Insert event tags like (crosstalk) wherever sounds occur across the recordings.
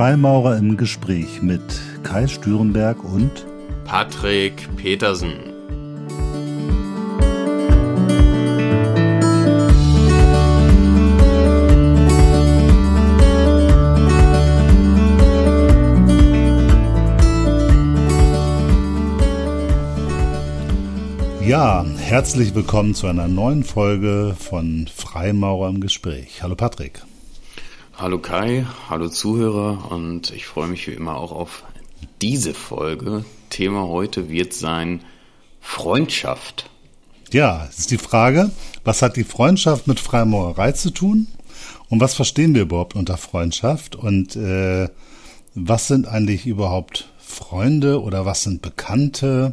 Freimaurer im Gespräch mit Kai Stürenberg und Patrick Petersen. Ja, herzlich willkommen zu einer neuen Folge von Freimaurer im Gespräch. Hallo Patrick. Hallo Kai, hallo Zuhörer und ich freue mich wie immer auch auf diese Folge. Thema heute wird sein Freundschaft. Ja, ist die Frage, was hat die Freundschaft mit Freimaurerei zu tun? Und was verstehen wir überhaupt unter Freundschaft? Und äh, was sind eigentlich überhaupt Freunde oder was sind Bekannte?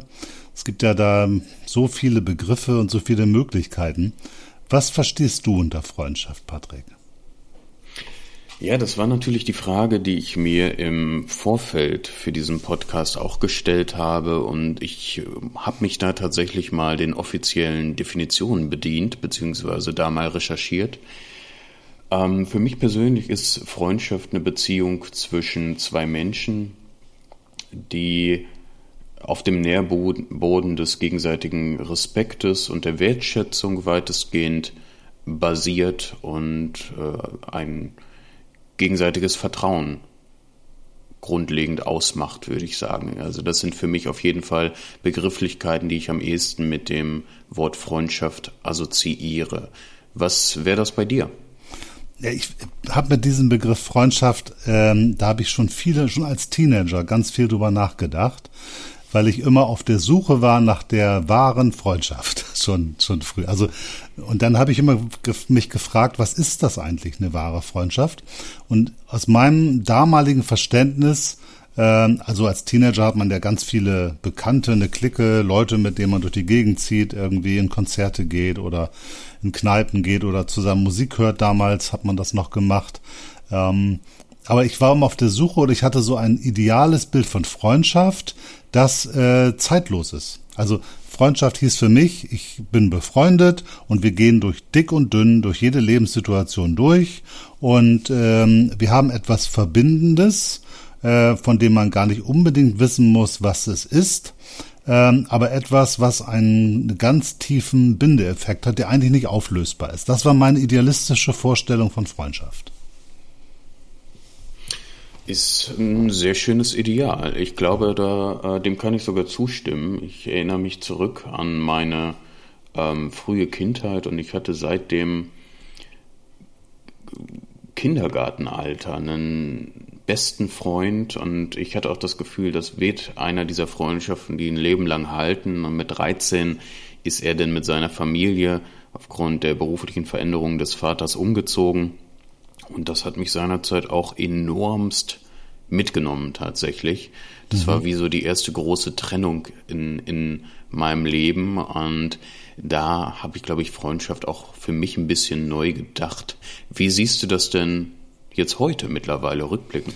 Es gibt ja da so viele Begriffe und so viele Möglichkeiten. Was verstehst du unter Freundschaft, Patrick? Ja, das war natürlich die Frage, die ich mir im Vorfeld für diesen Podcast auch gestellt habe und ich habe mich da tatsächlich mal den offiziellen Definitionen bedient, beziehungsweise da mal recherchiert. Ähm, für mich persönlich ist Freundschaft eine Beziehung zwischen zwei Menschen, die auf dem Nährboden des gegenseitigen Respektes und der Wertschätzung weitestgehend basiert und äh, ein gegenseitiges Vertrauen grundlegend ausmacht, würde ich sagen. Also das sind für mich auf jeden Fall Begrifflichkeiten, die ich am ehesten mit dem Wort Freundschaft assoziiere. Was wäre das bei dir? Ja, ich habe mit diesem Begriff Freundschaft, ähm, da habe ich schon viele, schon als Teenager ganz viel drüber nachgedacht weil ich immer auf der Suche war nach der wahren Freundschaft (laughs) schon schon früh. Also und dann habe ich immer mich gefragt, was ist das eigentlich eine wahre Freundschaft? Und aus meinem damaligen Verständnis ähm, also als Teenager hat man ja ganz viele Bekannte, eine Clique, Leute, mit denen man durch die Gegend zieht, irgendwie in Konzerte geht oder in Kneipen geht oder zusammen Musik hört. Damals hat man das noch gemacht. Aber ich war immer auf der Suche oder ich hatte so ein ideales Bild von Freundschaft, das äh, zeitlos ist. Also Freundschaft hieß für mich, ich bin befreundet und wir gehen durch dick und dünn, durch jede Lebenssituation durch und ähm, wir haben etwas Verbindendes, äh, von dem man gar nicht unbedingt wissen muss, was es ist, ähm, aber etwas, was einen ganz tiefen Bindeeffekt hat, der eigentlich nicht auflösbar ist. Das war meine idealistische Vorstellung von Freundschaft. Ist ein sehr schönes Ideal. Ich glaube, da, äh, dem kann ich sogar zustimmen. Ich erinnere mich zurück an meine ähm, frühe Kindheit und ich hatte seit dem Kindergartenalter einen besten Freund und ich hatte auch das Gefühl, das wird einer dieser Freundschaften, die ein Leben lang halten. Und mit 13 ist er denn mit seiner Familie aufgrund der beruflichen Veränderungen des Vaters umgezogen und das hat mich seinerzeit auch enormst mitgenommen tatsächlich. Das mhm. war wie so die erste große Trennung in, in meinem Leben und da habe ich, glaube ich, Freundschaft auch für mich ein bisschen neu gedacht. Wie siehst du das denn jetzt heute mittlerweile rückblickend?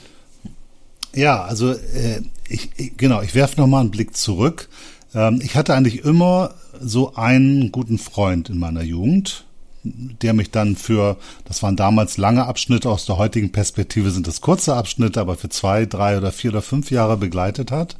Ja, also äh, ich, ich, genau, ich werfe nochmal einen Blick zurück. Ähm, ich hatte eigentlich immer so einen guten Freund in meiner Jugend, der mich dann für, das waren damals lange Abschnitte, aus der heutigen Perspektive sind es kurze Abschnitte, aber für zwei, drei oder vier oder fünf Jahre begleitet hat.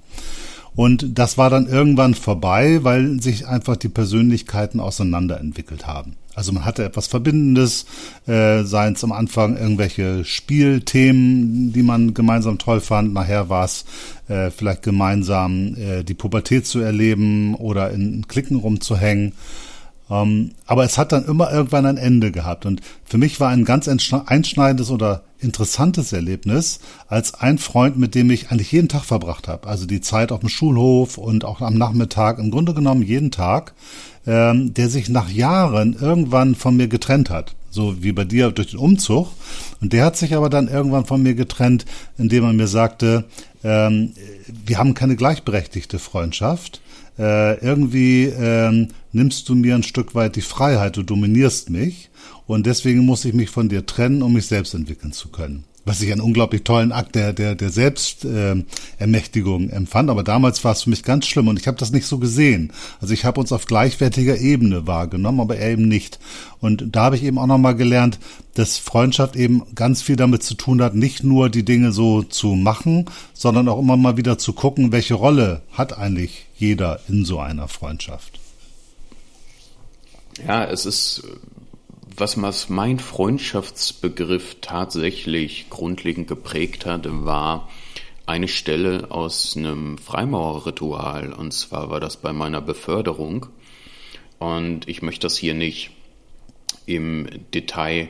Und das war dann irgendwann vorbei, weil sich einfach die Persönlichkeiten auseinanderentwickelt haben. Also man hatte etwas Verbindendes, äh, seien es am Anfang irgendwelche Spielthemen, die man gemeinsam toll fand. Nachher war es äh, vielleicht gemeinsam äh, die Pubertät zu erleben oder in Klicken rumzuhängen. Ähm, aber es hat dann immer irgendwann ein Ende gehabt. Und für mich war ein ganz einschneidendes oder interessantes Erlebnis, als ein Freund, mit dem ich eigentlich jeden Tag verbracht habe. Also die Zeit auf dem Schulhof und auch am Nachmittag, im Grunde genommen jeden Tag, ähm, der sich nach Jahren irgendwann von mir getrennt hat. So wie bei dir durch den Umzug. Und der hat sich aber dann irgendwann von mir getrennt, indem er mir sagte, ähm, wir haben keine gleichberechtigte Freundschaft äh, irgendwie ähm, nimmst du mir ein Stück weit die Freiheit, du dominierst mich und deswegen muss ich mich von dir trennen, um mich selbst entwickeln zu können. was ich einen unglaublich tollen Akt der, der, der Selbstermächtigung äh, empfand. Aber damals war es für mich ganz schlimm und ich habe das nicht so gesehen. Also ich habe uns auf gleichwertiger Ebene wahrgenommen, aber er eben nicht. Und da habe ich eben auch nochmal gelernt, dass Freundschaft eben ganz viel damit zu tun hat, nicht nur die Dinge so zu machen, sondern auch immer mal wieder zu gucken, welche Rolle hat eigentlich jeder in so einer Freundschaft. Ja, es ist was mein Freundschaftsbegriff tatsächlich grundlegend geprägt hat, war eine Stelle aus einem Freimaurerritual. Und zwar war das bei meiner Beförderung. Und ich möchte das hier nicht im Detail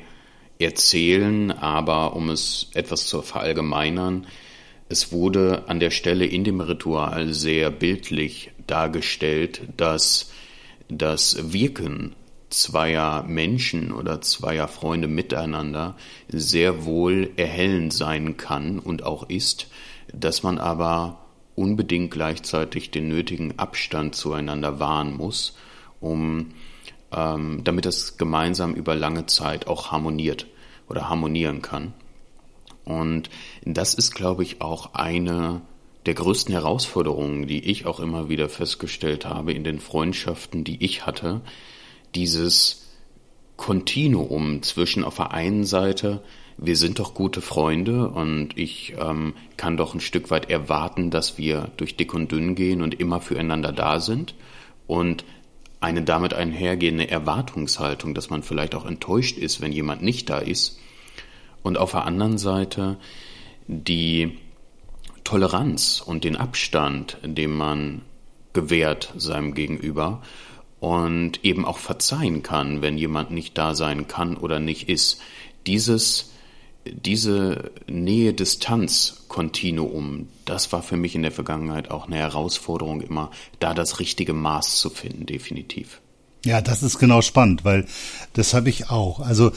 erzählen, aber um es etwas zu verallgemeinern, es wurde an der Stelle in dem Ritual sehr bildlich dargestellt, dass das Wirken zweier Menschen oder zweier Freunde miteinander sehr wohl erhellend sein kann und auch ist, dass man aber unbedingt gleichzeitig den nötigen Abstand zueinander wahren muss, um ähm, damit es gemeinsam über lange Zeit auch harmoniert oder harmonieren kann. Und das ist, glaube ich, auch eine der größten Herausforderungen, die ich auch immer wieder festgestellt habe in den Freundschaften, die ich hatte, dieses Kontinuum zwischen auf der einen Seite, wir sind doch gute Freunde und ich ähm, kann doch ein Stück weit erwarten, dass wir durch dick und dünn gehen und immer füreinander da sind und eine damit einhergehende Erwartungshaltung, dass man vielleicht auch enttäuscht ist, wenn jemand nicht da ist. Und auf der anderen Seite die Toleranz und den Abstand, den man gewährt seinem Gegenüber und eben auch verzeihen kann, wenn jemand nicht da sein kann oder nicht ist. Dieses, diese Nähe-Distanz-Kontinuum, das war für mich in der Vergangenheit auch eine Herausforderung, immer da das richtige Maß zu finden, definitiv. Ja, das ist genau spannend, weil das habe ich auch. Also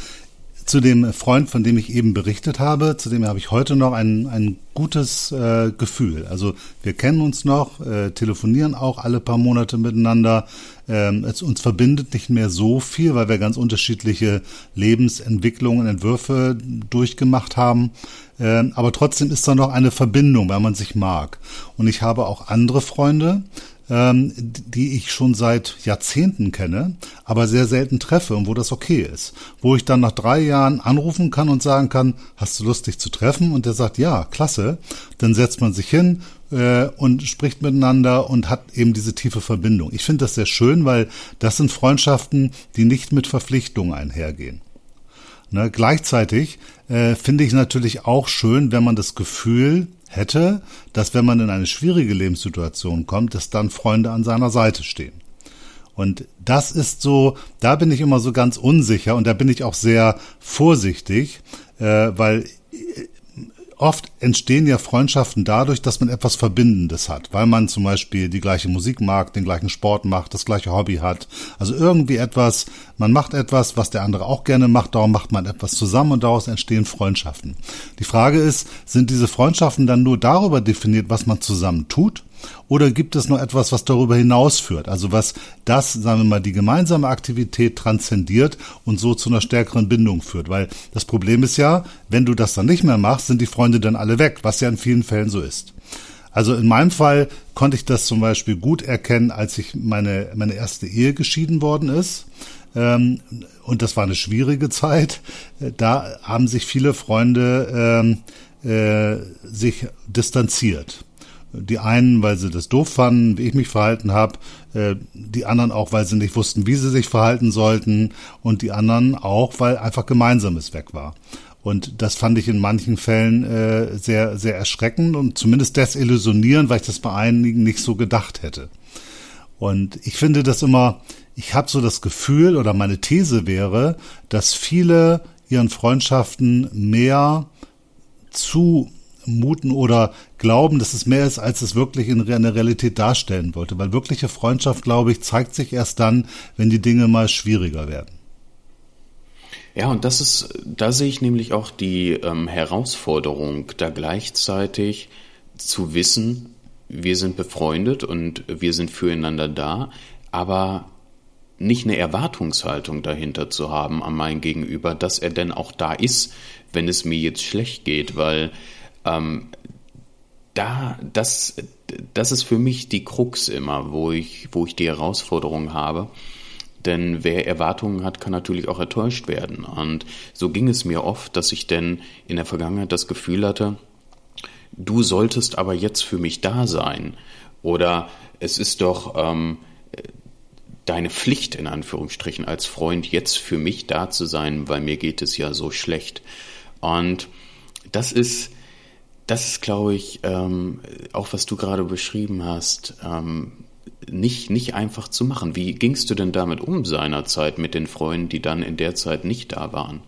zu dem Freund, von dem ich eben berichtet habe, zu dem habe ich heute noch ein, ein gutes äh, Gefühl. Also wir kennen uns noch, äh, telefonieren auch alle paar Monate miteinander. Ähm, es uns verbindet nicht mehr so viel, weil wir ganz unterschiedliche Lebensentwicklungen, Entwürfe durchgemacht haben. Ähm, aber trotzdem ist da noch eine Verbindung, weil man sich mag. Und ich habe auch andere Freunde, ähm, die ich schon seit Jahrzehnten kenne, aber sehr selten treffe und wo das okay ist. Wo ich dann nach drei Jahren anrufen kann und sagen kann, hast du Lust, dich zu treffen? Und der sagt, ja, klasse. Dann setzt man sich hin äh, und spricht miteinander und hat eben diese tiefe Verbindung. Ich finde das sehr schön, weil das sind Freundschaften, die nicht mit Verpflichtungen einhergehen. Ne, gleichzeitig äh, finde ich natürlich auch schön, wenn man das Gefühl hätte, dass wenn man in eine schwierige Lebenssituation kommt, dass dann Freunde an seiner Seite stehen. Und das ist so, da bin ich immer so ganz unsicher und da bin ich auch sehr vorsichtig, äh, weil oft entstehen ja Freundschaften dadurch, dass man etwas Verbindendes hat, weil man zum Beispiel die gleiche Musik mag, den gleichen Sport macht, das gleiche Hobby hat. Also irgendwie etwas, man macht etwas, was der andere auch gerne macht, darum macht man etwas zusammen und daraus entstehen Freundschaften. Die Frage ist, sind diese Freundschaften dann nur darüber definiert, was man zusammen tut? Oder gibt es noch etwas, was darüber hinausführt? Also was das, sagen wir mal, die gemeinsame Aktivität transzendiert und so zu einer stärkeren Bindung führt? Weil das Problem ist ja, wenn du das dann nicht mehr machst, sind die Freunde dann alle weg, was ja in vielen Fällen so ist. Also in meinem Fall konnte ich das zum Beispiel gut erkennen, als ich meine, meine erste Ehe geschieden worden ist. Ähm, und das war eine schwierige Zeit. Da haben sich viele Freunde ähm, äh, sich distanziert. Die einen, weil sie das doof fanden, wie ich mich verhalten habe, äh, die anderen auch, weil sie nicht wussten, wie sie sich verhalten sollten und die anderen auch, weil einfach Gemeinsames weg war. Und das fand ich in manchen Fällen äh, sehr, sehr erschreckend und zumindest desillusionierend, weil ich das bei einigen nicht so gedacht hätte. Und ich finde das immer, ich habe so das Gefühl oder meine These wäre, dass viele ihren Freundschaften mehr zu muten oder glauben, dass es mehr ist, als es wirklich in der Realität darstellen wollte. Weil wirkliche Freundschaft, glaube ich, zeigt sich erst dann, wenn die Dinge mal schwieriger werden. Ja, und das ist, da sehe ich nämlich auch die ähm, Herausforderung, da gleichzeitig zu wissen, wir sind befreundet und wir sind füreinander da, aber nicht eine Erwartungshaltung dahinter zu haben an mein Gegenüber, dass er denn auch da ist, wenn es mir jetzt schlecht geht, weil ähm, da, das, das ist für mich die Krux immer, wo ich, wo ich die Herausforderung habe. Denn wer Erwartungen hat, kann natürlich auch enttäuscht werden. Und so ging es mir oft, dass ich denn in der Vergangenheit das Gefühl hatte, du solltest aber jetzt für mich da sein. Oder es ist doch ähm, deine Pflicht in Anführungsstrichen als Freund jetzt für mich da zu sein, weil mir geht es ja so schlecht. Und das ist, das ist, glaube ich, ähm, auch was du gerade beschrieben hast, ähm, nicht, nicht einfach zu machen. Wie gingst du denn damit um seinerzeit mit den Freunden, die dann in der Zeit nicht da waren?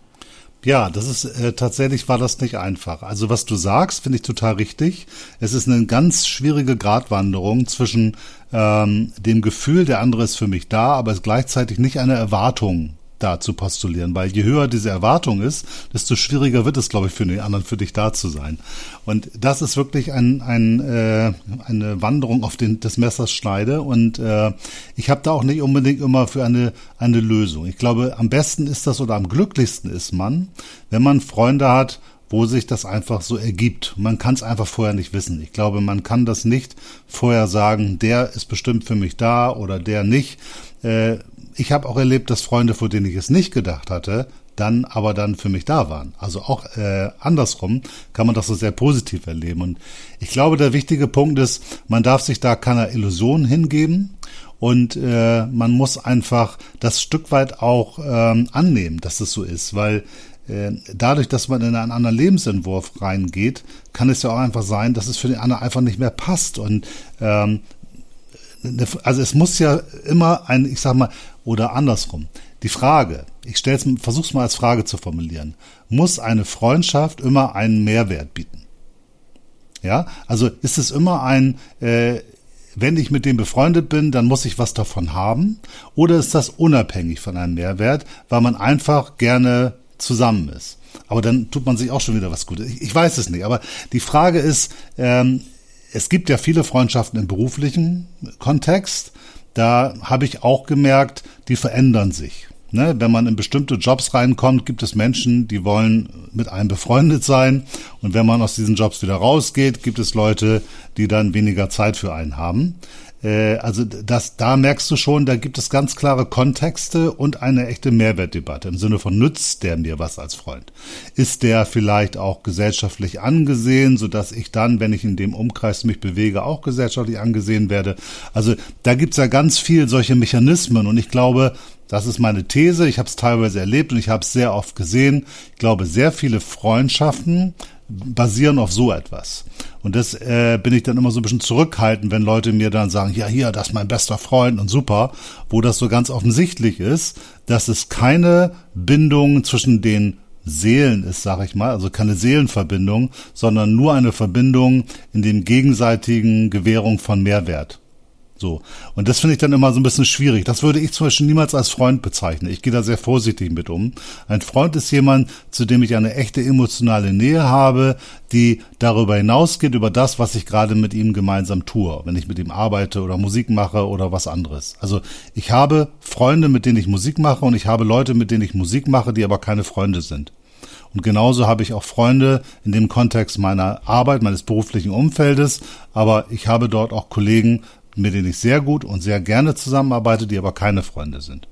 Ja, das ist äh, tatsächlich war das nicht einfach. Also was du sagst, finde ich total richtig. Es ist eine ganz schwierige Gratwanderung zwischen ähm, dem Gefühl, der andere ist für mich da, aber es ist gleichzeitig nicht eine Erwartung da zu postulieren, weil je höher diese Erwartung ist, desto schwieriger wird es, glaube ich, für den anderen, für dich da zu sein. Und das ist wirklich ein, ein, äh, eine Wanderung auf den, des Messers Schneide und äh, ich habe da auch nicht unbedingt immer für eine, eine Lösung. Ich glaube, am besten ist das oder am glücklichsten ist man, wenn man Freunde hat, wo sich das einfach so ergibt. Man kann es einfach vorher nicht wissen. Ich glaube, man kann das nicht vorher sagen, der ist bestimmt für mich da oder der nicht. Äh, ich habe auch erlebt, dass Freunde, vor denen ich es nicht gedacht hatte, dann aber dann für mich da waren. Also auch äh, andersrum kann man das so sehr positiv erleben. Und ich glaube, der wichtige Punkt ist, man darf sich da keiner Illusion hingeben und äh, man muss einfach das Stück weit auch ähm, annehmen, dass es so ist, weil dadurch, dass man in einen anderen Lebensentwurf reingeht, kann es ja auch einfach sein, dass es für den anderen einfach nicht mehr passt. Und ähm, also es muss ja immer ein, ich sag mal, oder andersrum. Die Frage, ich stell's, versuch's mal als Frage zu formulieren. Muss eine Freundschaft immer einen Mehrwert bieten? Ja, also ist es immer ein, äh, wenn ich mit dem befreundet bin, dann muss ich was davon haben? Oder ist das unabhängig von einem Mehrwert, weil man einfach gerne zusammen ist? Aber dann tut man sich auch schon wieder was Gutes. Ich, ich weiß es nicht. Aber die Frage ist, ähm, es gibt ja viele Freundschaften im beruflichen Kontext. Da habe ich auch gemerkt, die verändern sich. Ne, wenn man in bestimmte Jobs reinkommt, gibt es Menschen, die wollen mit einem befreundet sein. Und wenn man aus diesen Jobs wieder rausgeht, gibt es Leute, die dann weniger Zeit für einen haben. Äh, also das, da merkst du schon, da gibt es ganz klare Kontexte und eine echte Mehrwertdebatte im Sinne von nützt der mir was als Freund? Ist der vielleicht auch gesellschaftlich angesehen, so dass ich dann, wenn ich in dem Umkreis mich bewege, auch gesellschaftlich angesehen werde? Also da gibt's ja ganz viel solche Mechanismen und ich glaube, das ist meine These. Ich habe es teilweise erlebt und ich habe es sehr oft gesehen. Ich glaube, sehr viele Freundschaften basieren auf so etwas. Und das äh, bin ich dann immer so ein bisschen zurückhaltend, wenn Leute mir dann sagen, ja, hier, das ist mein bester Freund und super, wo das so ganz offensichtlich ist, dass es keine Bindung zwischen den Seelen ist, sag ich mal, also keine Seelenverbindung, sondern nur eine Verbindung in den gegenseitigen Gewährung von Mehrwert. So. Und das finde ich dann immer so ein bisschen schwierig. Das würde ich zum Beispiel niemals als Freund bezeichnen. Ich gehe da sehr vorsichtig mit um. Ein Freund ist jemand, zu dem ich eine echte emotionale Nähe habe, die darüber hinausgeht, über das, was ich gerade mit ihm gemeinsam tue, wenn ich mit ihm arbeite oder Musik mache oder was anderes. Also ich habe Freunde, mit denen ich Musik mache und ich habe Leute, mit denen ich Musik mache, die aber keine Freunde sind. Und genauso habe ich auch Freunde in dem Kontext meiner Arbeit, meines beruflichen Umfeldes, aber ich habe dort auch Kollegen, mit denen ich sehr gut und sehr gerne zusammenarbeite, die aber keine Freunde sind.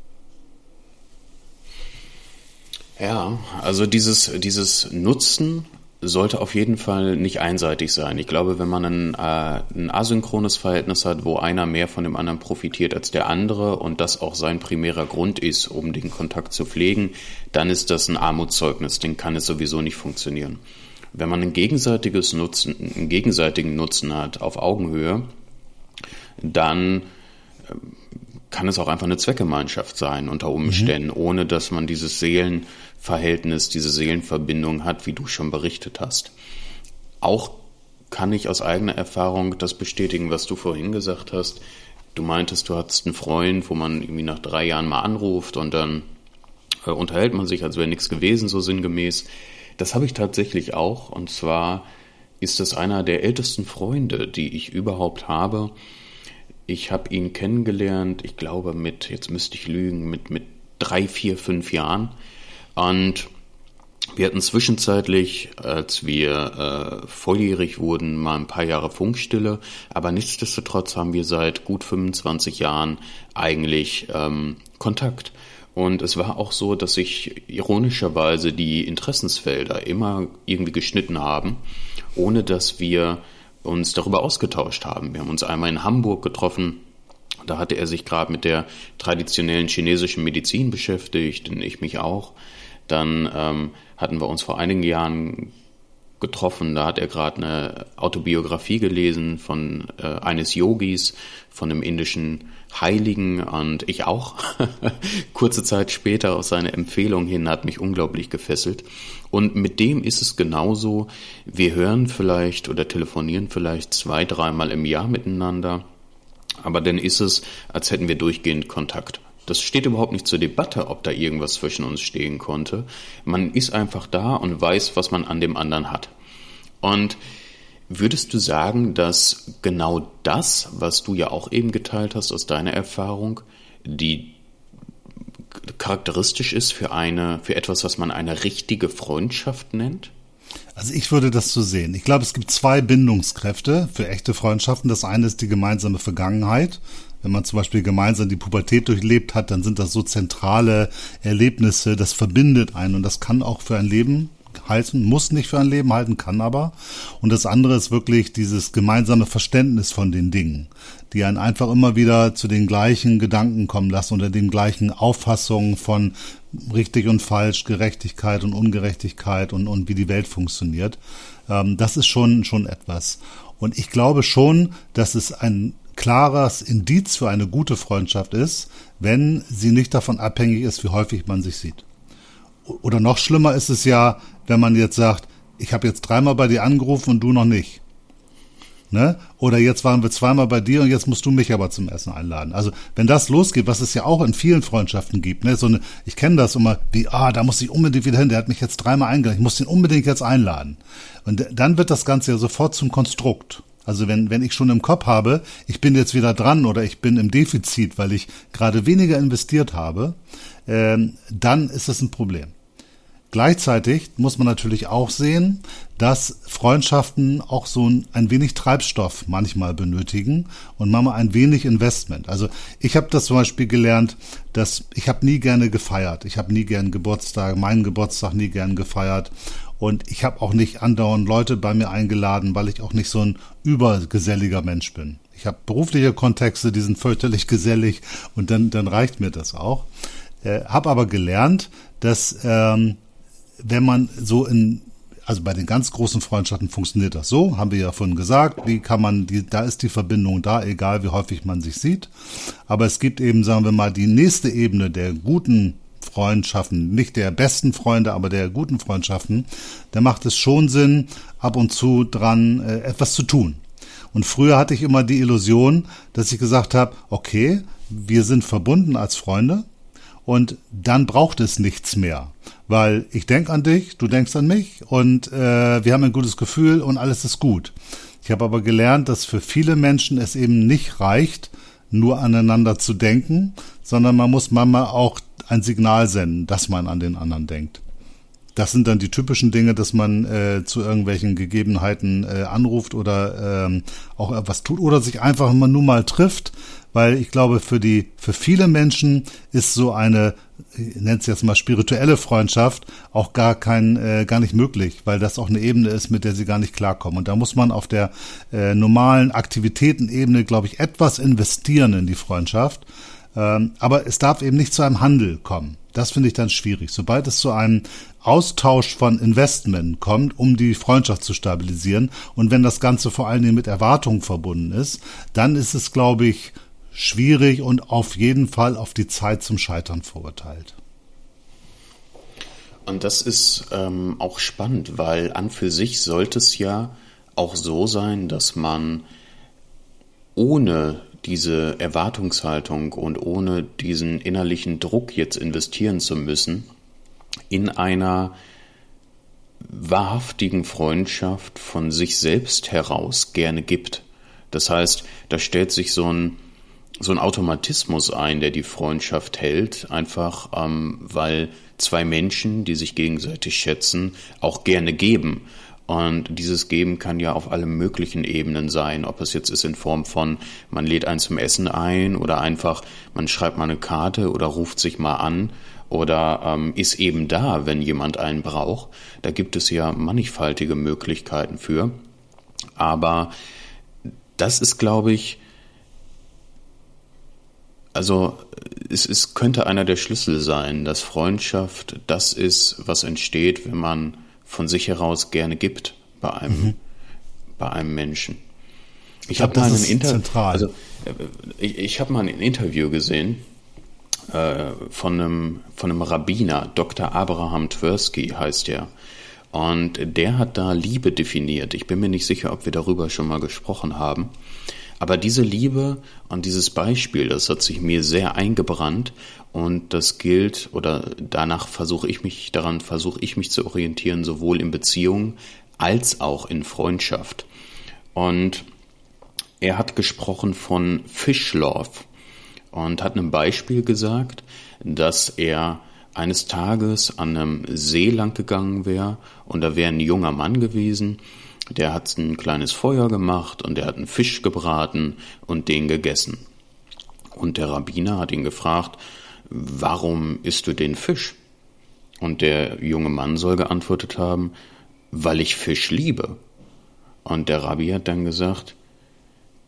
Ja, also dieses, dieses Nutzen sollte auf jeden Fall nicht einseitig sein. Ich glaube, wenn man ein, äh, ein asynchrones Verhältnis hat, wo einer mehr von dem anderen profitiert als der andere und das auch sein primärer Grund ist, um den Kontakt zu pflegen, dann ist das ein Armutszeugnis, den kann es sowieso nicht funktionieren. Wenn man ein gegenseitiges Nutzen, einen gegenseitigen Nutzen hat auf Augenhöhe, dann ähm, kann es auch einfach eine Zweckgemeinschaft sein unter Umständen, mhm. ohne dass man dieses Seelenverhältnis, diese Seelenverbindung hat, wie du schon berichtet hast. Auch kann ich aus eigener Erfahrung das bestätigen, was du vorhin gesagt hast. Du meintest, du hattest einen Freund, wo man irgendwie nach drei Jahren mal anruft und dann äh, unterhält man sich, als wäre nichts gewesen, so sinngemäß. Das habe ich tatsächlich auch. Und zwar ist es einer der ältesten Freunde, die ich überhaupt habe Ich habe ihn kennengelernt, ich glaube mit, jetzt müsste ich lügen, mit, mit drei, vier, fünf Jahren. Und wir hatten zwischenzeitlich, als wir äh, volljährig wurden, mal ein paar Jahre Funkstille, aber nichtsdestotrotz haben wir seit gut 25 Jahren eigentlich ähm, Kontakt. Und es war auch so, dass sich ironischerweise die Interessensfelder immer irgendwie geschnitten haben, ohne dass wir uns darüber ausgetauscht haben. Wir haben uns einmal in Hamburg getroffen. Da hatte er sich gerade mit der traditionellen chinesischen Medizin beschäftigt und ich mich auch. Dann ähm, hatten wir uns vor einigen Jahren getroffen. Da hat er gerade eine Autobiografie gelesen von äh, eines Yogis, von einem indischen Heiligen und ich auch. (laughs) Kurze Zeit später aus seiner Empfehlung hin hat mich unglaublich gefesselt. Und mit dem ist es genauso. Wir hören vielleicht oder telefonieren vielleicht zwei, dreimal im Jahr miteinander. Aber dann ist es, als hätten wir durchgehend Kontakt. Das steht überhaupt nicht zur Debatte, ob da irgendwas zwischen uns stehen konnte. Man ist einfach da und weiß, was man an dem anderen hat. Und würdest du sagen, dass genau das, was du ja auch eben geteilt hast aus deiner Erfahrung, die charakteristisch ist für eine, für etwas, was man eine richtige Freundschaft nennt? Also ich würde das so sehen. Ich glaube, es gibt zwei Bindungskräfte für echte Freundschaften. Das eine ist die gemeinsame Vergangenheit. Wenn man zum Beispiel gemeinsam die Pubertät durchlebt hat, dann sind das so zentrale Erlebnisse, das verbindet einen und das kann auch für ein Leben halten, muss nicht für ein Leben halten, kann aber. Und das andere ist wirklich dieses gemeinsame Verständnis von den Dingen, die einen einfach immer wieder zu den gleichen Gedanken kommen lassen oder den gleichen Auffassungen von richtig und falsch, Gerechtigkeit und Ungerechtigkeit und, und wie die Welt funktioniert. Ähm, das ist schon, schon etwas. Und ich glaube schon, dass es ein klares Indiz für eine gute Freundschaft ist, wenn sie nicht davon abhängig ist, wie häufig man sich sieht. Oder noch schlimmer ist es ja, wenn man jetzt sagt, ich habe jetzt dreimal bei dir angerufen und du noch nicht. Ne? Oder jetzt waren wir zweimal bei dir und jetzt musst du mich aber zum Essen einladen. Also wenn das losgeht, was es ja auch in vielen Freundschaften gibt, ne? so eine, ich kenne das immer, wie, ah, da muss ich unbedingt wieder hin, der hat mich jetzt dreimal eingeladen, ich muss den unbedingt jetzt einladen. Und dann wird das Ganze ja sofort zum Konstrukt. Also wenn, wenn ich schon im Kopf habe, ich bin jetzt wieder dran oder ich bin im Defizit, weil ich gerade weniger investiert habe, ähm, dann ist das ein Problem. Gleichzeitig muss man natürlich auch sehen, dass Freundschaften auch so ein, wenig Treibstoff manchmal benötigen und manchmal ein wenig Investment. Also ich habe das zum Beispiel gelernt, dass ich habe nie gerne gefeiert. Ich habe nie gern Geburtstag, meinen Geburtstag nie gern gefeiert. Und ich habe auch nicht andauernd Leute bei mir eingeladen, weil ich auch nicht so ein übergeselliger Mensch bin. Ich habe berufliche Kontexte, die sind fürchterlich (laughs) gesellig und dann, dann reicht mir das auch. Äh, habe aber gelernt, dass ähm, wenn man so in also bei den ganz großen Freundschaften funktioniert das so, haben wir ja vorhin gesagt, wie kann man, die, da ist die Verbindung da, egal wie häufig man sich sieht. Aber es gibt eben, sagen wir mal, die nächste Ebene der guten Freundschaften, nicht der besten Freunde, aber der guten Freundschaften, da macht es schon Sinn, ab und zu dran äh, etwas zu tun. Und früher hatte ich immer die Illusion, dass ich gesagt habe, okay, wir sind verbunden als Freunde und dann braucht es nichts mehr weil ich denke an dich, du denkst an mich und äh, wir haben ein gutes Gefühl und alles ist gut. Ich habe aber gelernt, dass für viele Menschen es eben nicht reicht, nur aneinander zu denken, sondern man muss manchmal auch ein Signal senden, dass man an den anderen denkt. Das sind dann die typischen Dinge, dass man äh, zu irgendwelchen Gegebenheiten äh, anruft oder ähm, auch etwas tut oder sich einfach nur mal trifft, weil ich glaube, für die, für viele Menschen ist so eine, ich nenne es jetzt mal spirituelle Freundschaft auch gar kein, äh, gar nicht möglich, weil das auch eine Ebene ist, mit der sie gar nicht klarkommen. Und da muss man auf der äh, normalen Aktivitätenebene, glaube ich, etwas investieren in die Freundschaft. Ähm, aber es darf eben nicht zu einem Handel kommen. Das finde ich dann schwierig. Sobald es zu einem Austausch von Investment kommt, um die Freundschaft zu stabilisieren und wenn das Ganze vor allen Dingen mit Erwartungen verbunden ist, dann ist es, glaube ich, schwierig und auf jeden Fall auf die Zeit zum Scheitern verurteilt. Und das ist ähm, auch spannend, weil an für sich sollte es ja auch so sein, dass man ohne diese Erwartungshaltung und ohne diesen innerlichen Druck jetzt investieren zu müssen, in einer wahrhaftigen Freundschaft von sich selbst heraus gerne gibt. Das heißt, da stellt sich so ein so ein Automatismus ein, der die Freundschaft hält, einfach ähm, weil zwei Menschen, die sich gegenseitig schätzen, auch gerne geben. Und dieses Geben kann ja auf allen möglichen Ebenen sein, ob es jetzt ist in Form von, man lädt einen zum Essen ein oder einfach, man schreibt mal eine Karte oder ruft sich mal an oder ähm, ist eben da, wenn jemand einen braucht. Da gibt es ja mannigfaltige Möglichkeiten für. Aber das ist, glaube ich, also es, es könnte einer der Schlüssel sein, dass Freundschaft das ist, was entsteht, wenn man von sich heraus gerne gibt bei einem, mhm. bei einem Menschen. Ich, ich habe mal ein Interview, also äh, ich, ich habe mal ein Interview gesehen äh, von einem von einem Rabbiner, Dr. Abraham Tversky heißt er. Und der hat da Liebe definiert. Ich bin mir nicht sicher, ob wir darüber schon mal gesprochen haben. Aber diese Liebe und dieses Beispiel, das hat sich mir sehr eingebrannt und das gilt oder danach versuche ich mich, daran versuche ich mich zu orientieren, sowohl in Beziehungen als auch in Freundschaft. Und er hat gesprochen von Fish Love und hat ein Beispiel gesagt, dass er eines Tages an einem See lang gegangen wäre und da wäre ein junger Mann gewesen der hat ein kleines Feuer gemacht und er hat einen Fisch gebraten und den gegessen. Und der Rabbiner hat ihn gefragt, warum isst du den Fisch? Und der junge Mann soll geantwortet haben, weil ich Fisch liebe. Und der Rabbi hat dann gesagt,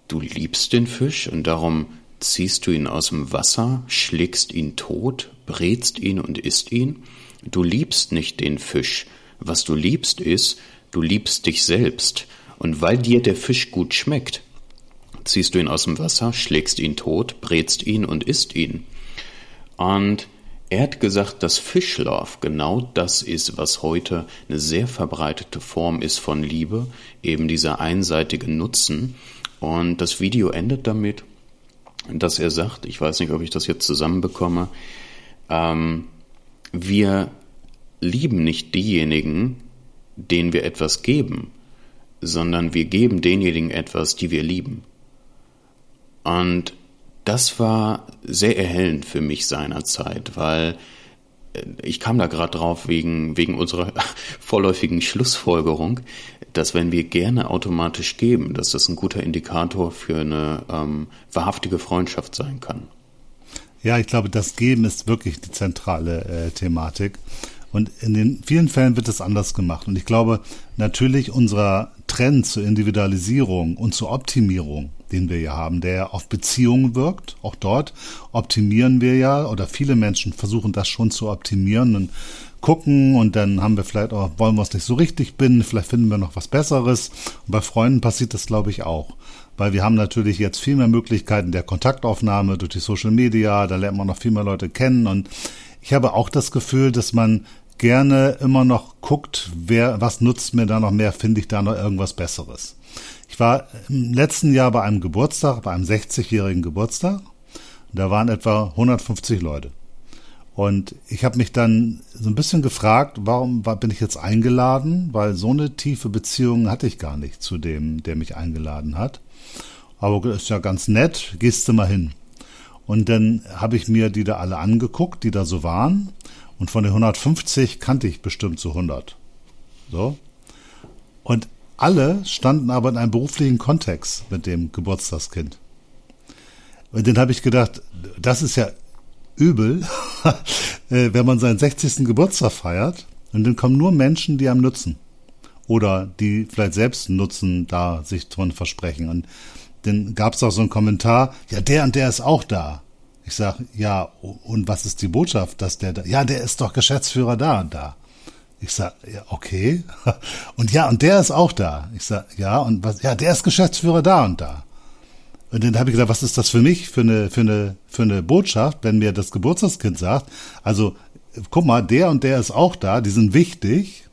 du liebst den Fisch und darum ziehst du ihn aus dem Wasser, schlägst ihn tot, brätst ihn und isst ihn. Du liebst nicht den Fisch. Was du liebst ist, Du liebst dich selbst, und weil dir der Fisch gut schmeckt, ziehst du ihn aus dem Wasser, schlägst ihn tot, brätst ihn und isst ihn. Und er hat gesagt, dass Fischlauf genau das ist, was heute eine sehr verbreitete Form ist von Liebe, eben dieser einseitige Nutzen. Und das Video endet damit, dass er sagt, ich weiß nicht, ob ich das jetzt zusammenbekomme, ähm, wir lieben nicht diejenigen, denen wir etwas geben, sondern wir geben denjenigen etwas, die wir lieben. Und das war sehr erhellend für mich seinerzeit, weil äh, ich kam da gerade drauf wegen, wegen unserer (laughs) vorläufigen Schlussfolgerung, dass wenn wir gerne automatisch geben, dass das ein guter Indikator für eine ähm, wahrhaftige Freundschaft sein kann. Ja, ich glaube, das Geben ist wirklich die zentrale äh, Thematik. Und in den vielen Fällen wird es anders gemacht. Und ich glaube, natürlich unser Trend zur Individualisierung und zur Optimierung, den wir ja haben, der auf Beziehungen wirkt, auch dort optimieren wir ja, oder viele Menschen versuchen das schon zu optimieren und gucken und dann haben wir vielleicht auch, wollen wir es nicht so richtig binden, vielleicht finden wir noch was Besseres. Und bei Freunden passiert das, glaube ich, auch. Weil wir haben natürlich jetzt viel mehr Möglichkeiten der Kontaktaufnahme durch die Social Media, da lernt man noch viel mehr Leute kennen und ich habe auch das Gefühl, dass man gerne immer noch guckt, wer, was nutzt mir da noch mehr, finde ich da noch irgendwas Besseres. Ich war im letzten Jahr bei einem Geburtstag, bei einem 60-jährigen Geburtstag. Da waren etwa 150 Leute. Und ich habe mich dann so ein bisschen gefragt, warum bin ich jetzt eingeladen? Weil so eine tiefe Beziehung hatte ich gar nicht zu dem, der mich eingeladen hat. Aber ist ja ganz nett, gehst du mal hin. Und dann habe ich mir die da alle angeguckt, die da so waren. Und von den 150 kannte ich bestimmt so 100. So. Und alle standen aber in einem beruflichen Kontext mit dem Geburtstagskind. Und dann habe ich gedacht, das ist ja übel, (laughs) äh, wenn man seinen 60. Geburtstag feiert und dann kommen nur Menschen, die einem nutzen. Oder die vielleicht selbst Nutzen da sich drin versprechen. Und dann gab es auch so einen Kommentar, ja, der und der ist auch da. Ich sage, ja, und was ist die Botschaft, dass der da, ja, der ist doch Geschäftsführer da und da. Ich sage, ja, okay. (laughs) Und ja, und der ist auch da. Ich sage, ja, und was, ja, der ist Geschäftsführer da und da. Und dann habe ich gedacht, was ist das für mich für eine, für eine, für eine Botschaft, wenn mir das Geburtstagskind sagt, also guck mal, der und der ist auch da, die sind wichtig.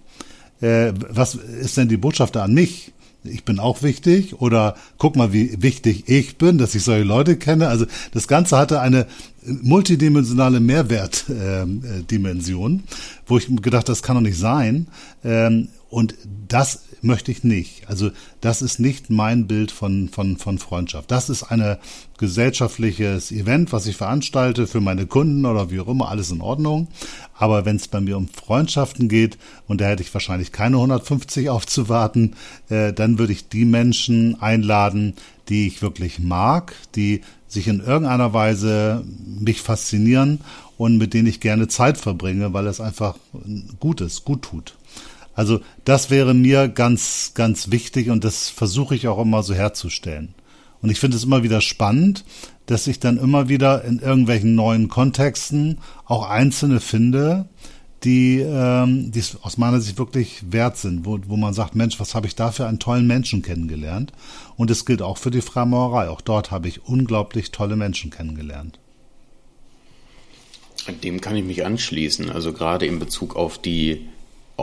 Äh, was ist denn die Botschaft da an mich? Ich bin auch wichtig oder guck mal, wie wichtig ich bin, dass ich solche Leute kenne. Also das Ganze hatte eine multidimensionale Mehrwertdimension, ähm, äh, wo ich gedacht, das kann doch nicht sein. Ähm, und das möchte ich nicht. Also das ist nicht mein Bild von, von, von Freundschaft. Das ist ein gesellschaftliches Event, was ich veranstalte für meine Kunden oder wie auch immer, alles in Ordnung. Aber wenn es bei mir um Freundschaften geht, und da hätte ich wahrscheinlich keine 150 aufzuwarten, äh, dann würde ich die Menschen einladen, die ich wirklich mag, die sich in irgendeiner Weise mich faszinieren und mit denen ich gerne Zeit verbringe, weil es einfach gut ist, gut tut. Also das wäre mir ganz, ganz wichtig und das versuche ich auch immer so herzustellen. Und ich finde es immer wieder spannend, dass ich dann immer wieder in irgendwelchen neuen Kontexten auch Einzelne finde, die, ähm, es aus meiner Sicht wirklich wert sind, wo, wo man sagt, Mensch, was habe ich da für einen tollen Menschen kennengelernt? Und es gilt auch für die Freimaurerei. Auch dort habe ich unglaublich tolle Menschen kennengelernt. Dem kann ich mich anschließen. Also gerade in Bezug auf die,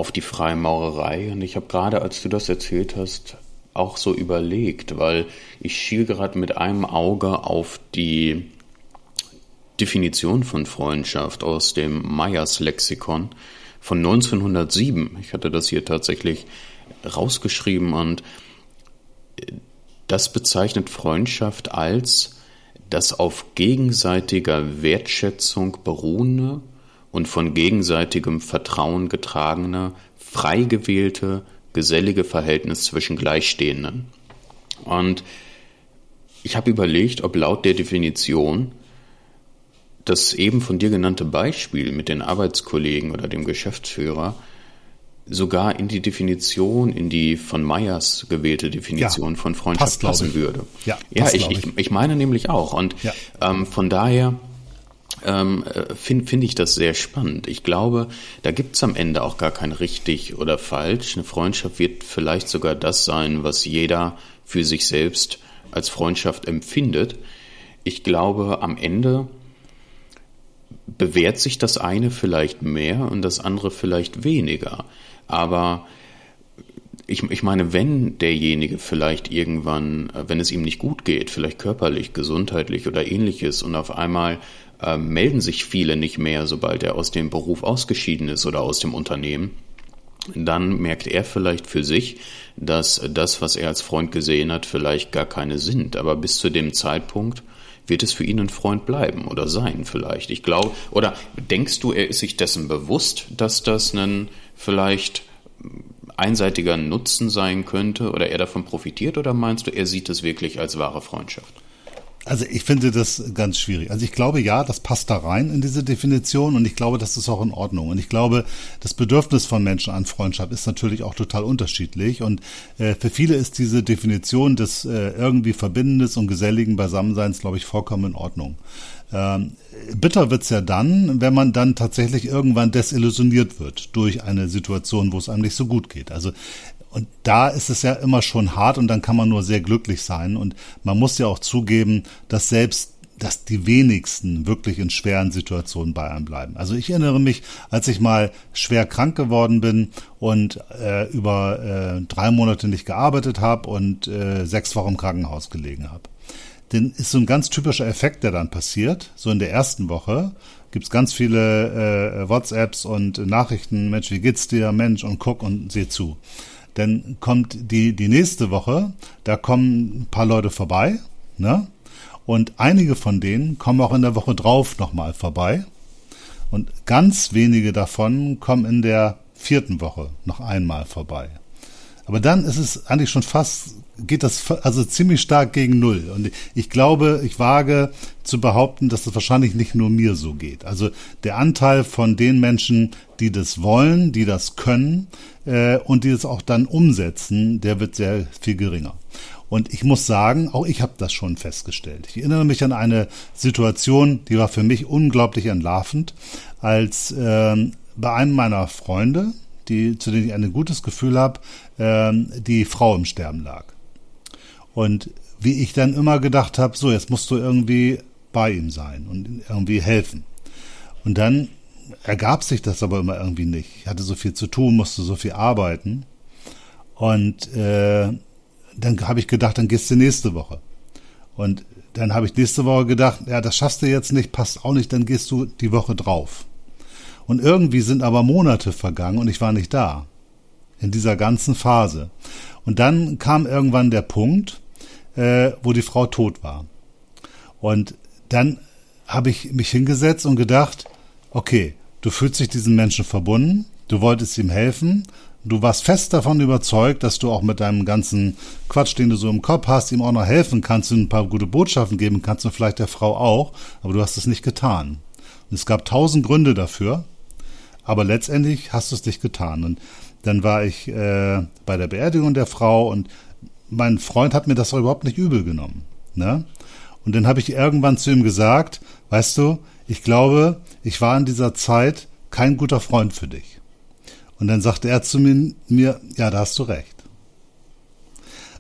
auf die Freimaurerei. Und ich habe gerade, als du das erzählt hast, auch so überlegt, weil ich schiel gerade mit einem Auge auf die Definition von Freundschaft aus dem Meyers Lexikon von 1907. Ich hatte das hier tatsächlich rausgeschrieben und das bezeichnet Freundschaft als das auf gegenseitiger Wertschätzung beruhende und von gegenseitigem Vertrauen getragene, frei gewählte, gesellige Verhältnis zwischen Gleichstehenden. Und ich habe überlegt, ob laut der Definition das eben von dir genannte Beispiel mit den Arbeitskollegen oder dem Geschäftsführer sogar in die Definition, in die von Meyers gewählte Definition ja, von Freundschaft passt, passen würde. Ja, ja ich, ich, ich meine nämlich auch. Und ja. ähm, von daher ähm, finde find ich das sehr spannend. Ich glaube, da gibt es am Ende auch gar kein richtig oder falsch. Eine Freundschaft wird vielleicht sogar das sein, was jeder für sich selbst als Freundschaft empfindet. Ich glaube, am Ende bewährt sich das eine vielleicht mehr und das andere vielleicht weniger. Aber ich, ich meine, wenn derjenige vielleicht irgendwann, wenn es ihm nicht gut geht, vielleicht körperlich, gesundheitlich oder ähnliches, und auf einmal äh, melden sich viele nicht mehr, sobald er aus dem Beruf ausgeschieden ist oder aus dem Unternehmen, dann merkt er vielleicht für sich, dass das, was er als Freund gesehen hat, vielleicht gar keine sind. Aber bis zu dem Zeitpunkt wird es für ihn ein Freund bleiben oder sein vielleicht. Ich glaube, oder denkst du, er ist sich dessen bewusst, dass das ein vielleicht einseitiger Nutzen sein könnte oder er davon profitiert oder meinst du, er sieht es wirklich als wahre Freundschaft? Also ich finde das ganz schwierig. Also ich glaube, ja, das passt da rein in diese Definition und ich glaube, das ist auch in Ordnung. Und ich glaube, das Bedürfnis von Menschen an Freundschaft ist natürlich auch total unterschiedlich. Und äh, für viele ist diese Definition des äh, irgendwie Verbindendes und geselligen Beisammenseins, glaube ich, vollkommen in Ordnung. Ähm, bitter wird's ja dann, wenn man dann tatsächlich irgendwann desillusioniert wird durch eine Situation, wo es einem nicht so gut geht. Also und da ist es ja immer schon hart und dann kann man nur sehr glücklich sein. Und man muss ja auch zugeben, dass selbst dass die wenigsten wirklich in schweren Situationen bei einem bleiben. Also ich erinnere mich, als ich mal schwer krank geworden bin und äh, über äh, drei Monate nicht gearbeitet habe und äh, sechs Wochen im Krankenhaus gelegen habe. Denn ist so ein ganz typischer Effekt, der dann passiert. So in der ersten Woche gibt's ganz viele äh, WhatsApps und Nachrichten, Mensch, wie geht's dir, Mensch, und guck und seh zu. Dann kommt die, die nächste Woche, da kommen ein paar Leute vorbei, ne? Und einige von denen kommen auch in der Woche drauf nochmal vorbei. Und ganz wenige davon kommen in der vierten Woche noch einmal vorbei. Aber dann ist es eigentlich schon fast, geht das also ziemlich stark gegen Null. Und ich glaube, ich wage zu behaupten, dass das wahrscheinlich nicht nur mir so geht. Also der Anteil von den Menschen, die das wollen, die das können, äh, und die es auch dann umsetzen, der wird sehr viel geringer. Und ich muss sagen, auch ich habe das schon festgestellt. Ich erinnere mich an eine Situation, die war für mich unglaublich entlarvend, als äh, bei einem meiner Freunde, die, zu denen ich ein gutes Gefühl habe, äh, die Frau im Sterben lag. Und wie ich dann immer gedacht habe, so, jetzt musst du irgendwie bei ihm sein und irgendwie helfen. Und dann ergab sich das aber immer irgendwie nicht. Ich hatte so viel zu tun, musste so viel arbeiten. Und äh, dann habe ich gedacht, dann gehst du nächste Woche. Und dann habe ich nächste Woche gedacht, ja, das schaffst du jetzt nicht, passt auch nicht, dann gehst du die Woche drauf. Und irgendwie sind aber Monate vergangen und ich war nicht da. In dieser ganzen Phase. Und dann kam irgendwann der Punkt, äh, wo die Frau tot war. Und dann habe ich mich hingesetzt und gedacht, okay, du fühlst dich diesem Menschen verbunden, du wolltest ihm helfen, du warst fest davon überzeugt, dass du auch mit deinem ganzen Quatsch, den du so im Kopf hast, ihm auch noch helfen kannst und ein paar gute Botschaften geben kannst und vielleicht der Frau auch, aber du hast es nicht getan. Und es gab tausend Gründe dafür, aber letztendlich hast du es nicht getan. Und dann war ich äh, bei der Beerdigung der Frau und mein Freund hat mir das überhaupt nicht übel genommen. Ne? Und dann habe ich irgendwann zu ihm gesagt, weißt du, ich glaube, ich war in dieser Zeit kein guter Freund für dich. Und dann sagte er zu mir, ja, da hast du recht.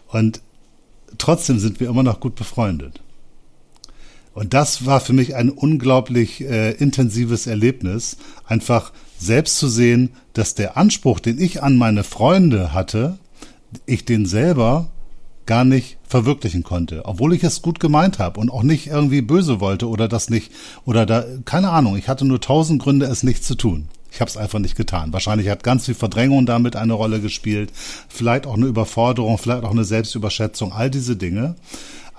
Und trotzdem sind wir immer noch gut befreundet. Und das war für mich ein unglaublich äh, intensives Erlebnis, einfach selbst zu sehen, dass der Anspruch, den ich an meine Freunde hatte, ich den selber gar nicht verwirklichen konnte, obwohl ich es gut gemeint habe und auch nicht irgendwie böse wollte oder das nicht oder da keine Ahnung, ich hatte nur tausend Gründe es nicht zu tun. Ich habe es einfach nicht getan. Wahrscheinlich hat ganz viel Verdrängung damit eine Rolle gespielt, vielleicht auch eine Überforderung, vielleicht auch eine Selbstüberschätzung, all diese Dinge.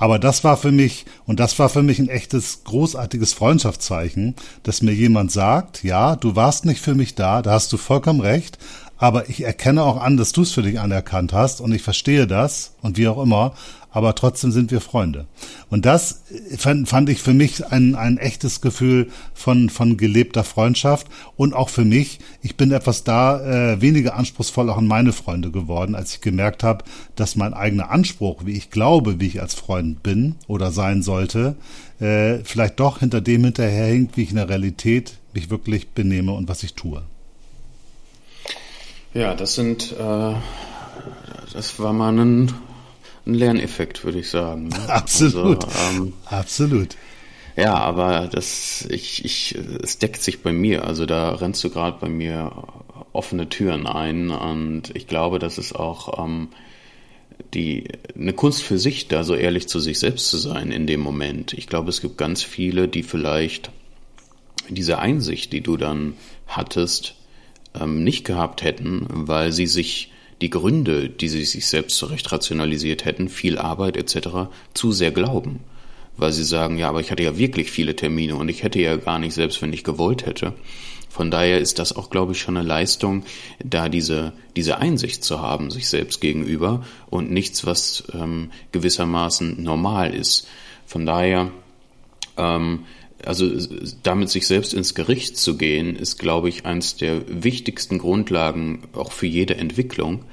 Aber das war für mich, und das war für mich ein echtes, großartiges Freundschaftszeichen, dass mir jemand sagt, ja, du warst nicht für mich da, da hast du vollkommen recht, aber ich erkenne auch an, dass du es für dich anerkannt hast und ich verstehe das und wie auch immer, aber trotzdem sind wir Freunde. Und das fand, fand ich für mich ein, ein echtes Gefühl von, von gelebter Freundschaft und auch für mich, ich bin etwas da äh, weniger anspruchsvoll auch an meine Freunde geworden, als ich gemerkt habe, dass mein eigener Anspruch, wie ich glaube, wie ich als Freund bin oder sein sollte, äh, vielleicht doch hinter dem hinterherhinkt, wie ich in der Realität mich wirklich benehme und was ich tue. Ja, das sind, äh, das war mal ein ein Lerneffekt, würde ich sagen. Ne? (laughs) Absolut. Also, ähm, Absolut. Ja, aber das, ich, ich, es deckt sich bei mir. Also da rennst du gerade bei mir offene Türen ein und ich glaube, das ist auch ähm, die eine Kunst für sich, da so ehrlich zu sich selbst zu sein in dem Moment. Ich glaube, es gibt ganz viele, die vielleicht diese Einsicht, die du dann hattest, ähm, nicht gehabt hätten, weil sie sich die Gründe, die sie sich selbst zurecht rationalisiert hätten, viel Arbeit etc., zu sehr glauben. Weil sie sagen, ja, aber ich hatte ja wirklich viele Termine und ich hätte ja gar nicht, selbst wenn ich gewollt hätte. Von daher ist das auch, glaube ich, schon eine Leistung, da diese, diese Einsicht zu haben, sich selbst gegenüber und nichts, was ähm, gewissermaßen normal ist. Von daher ähm, also damit sich selbst ins Gericht zu gehen, ist, glaube ich, eines der wichtigsten Grundlagen auch für jede Entwicklung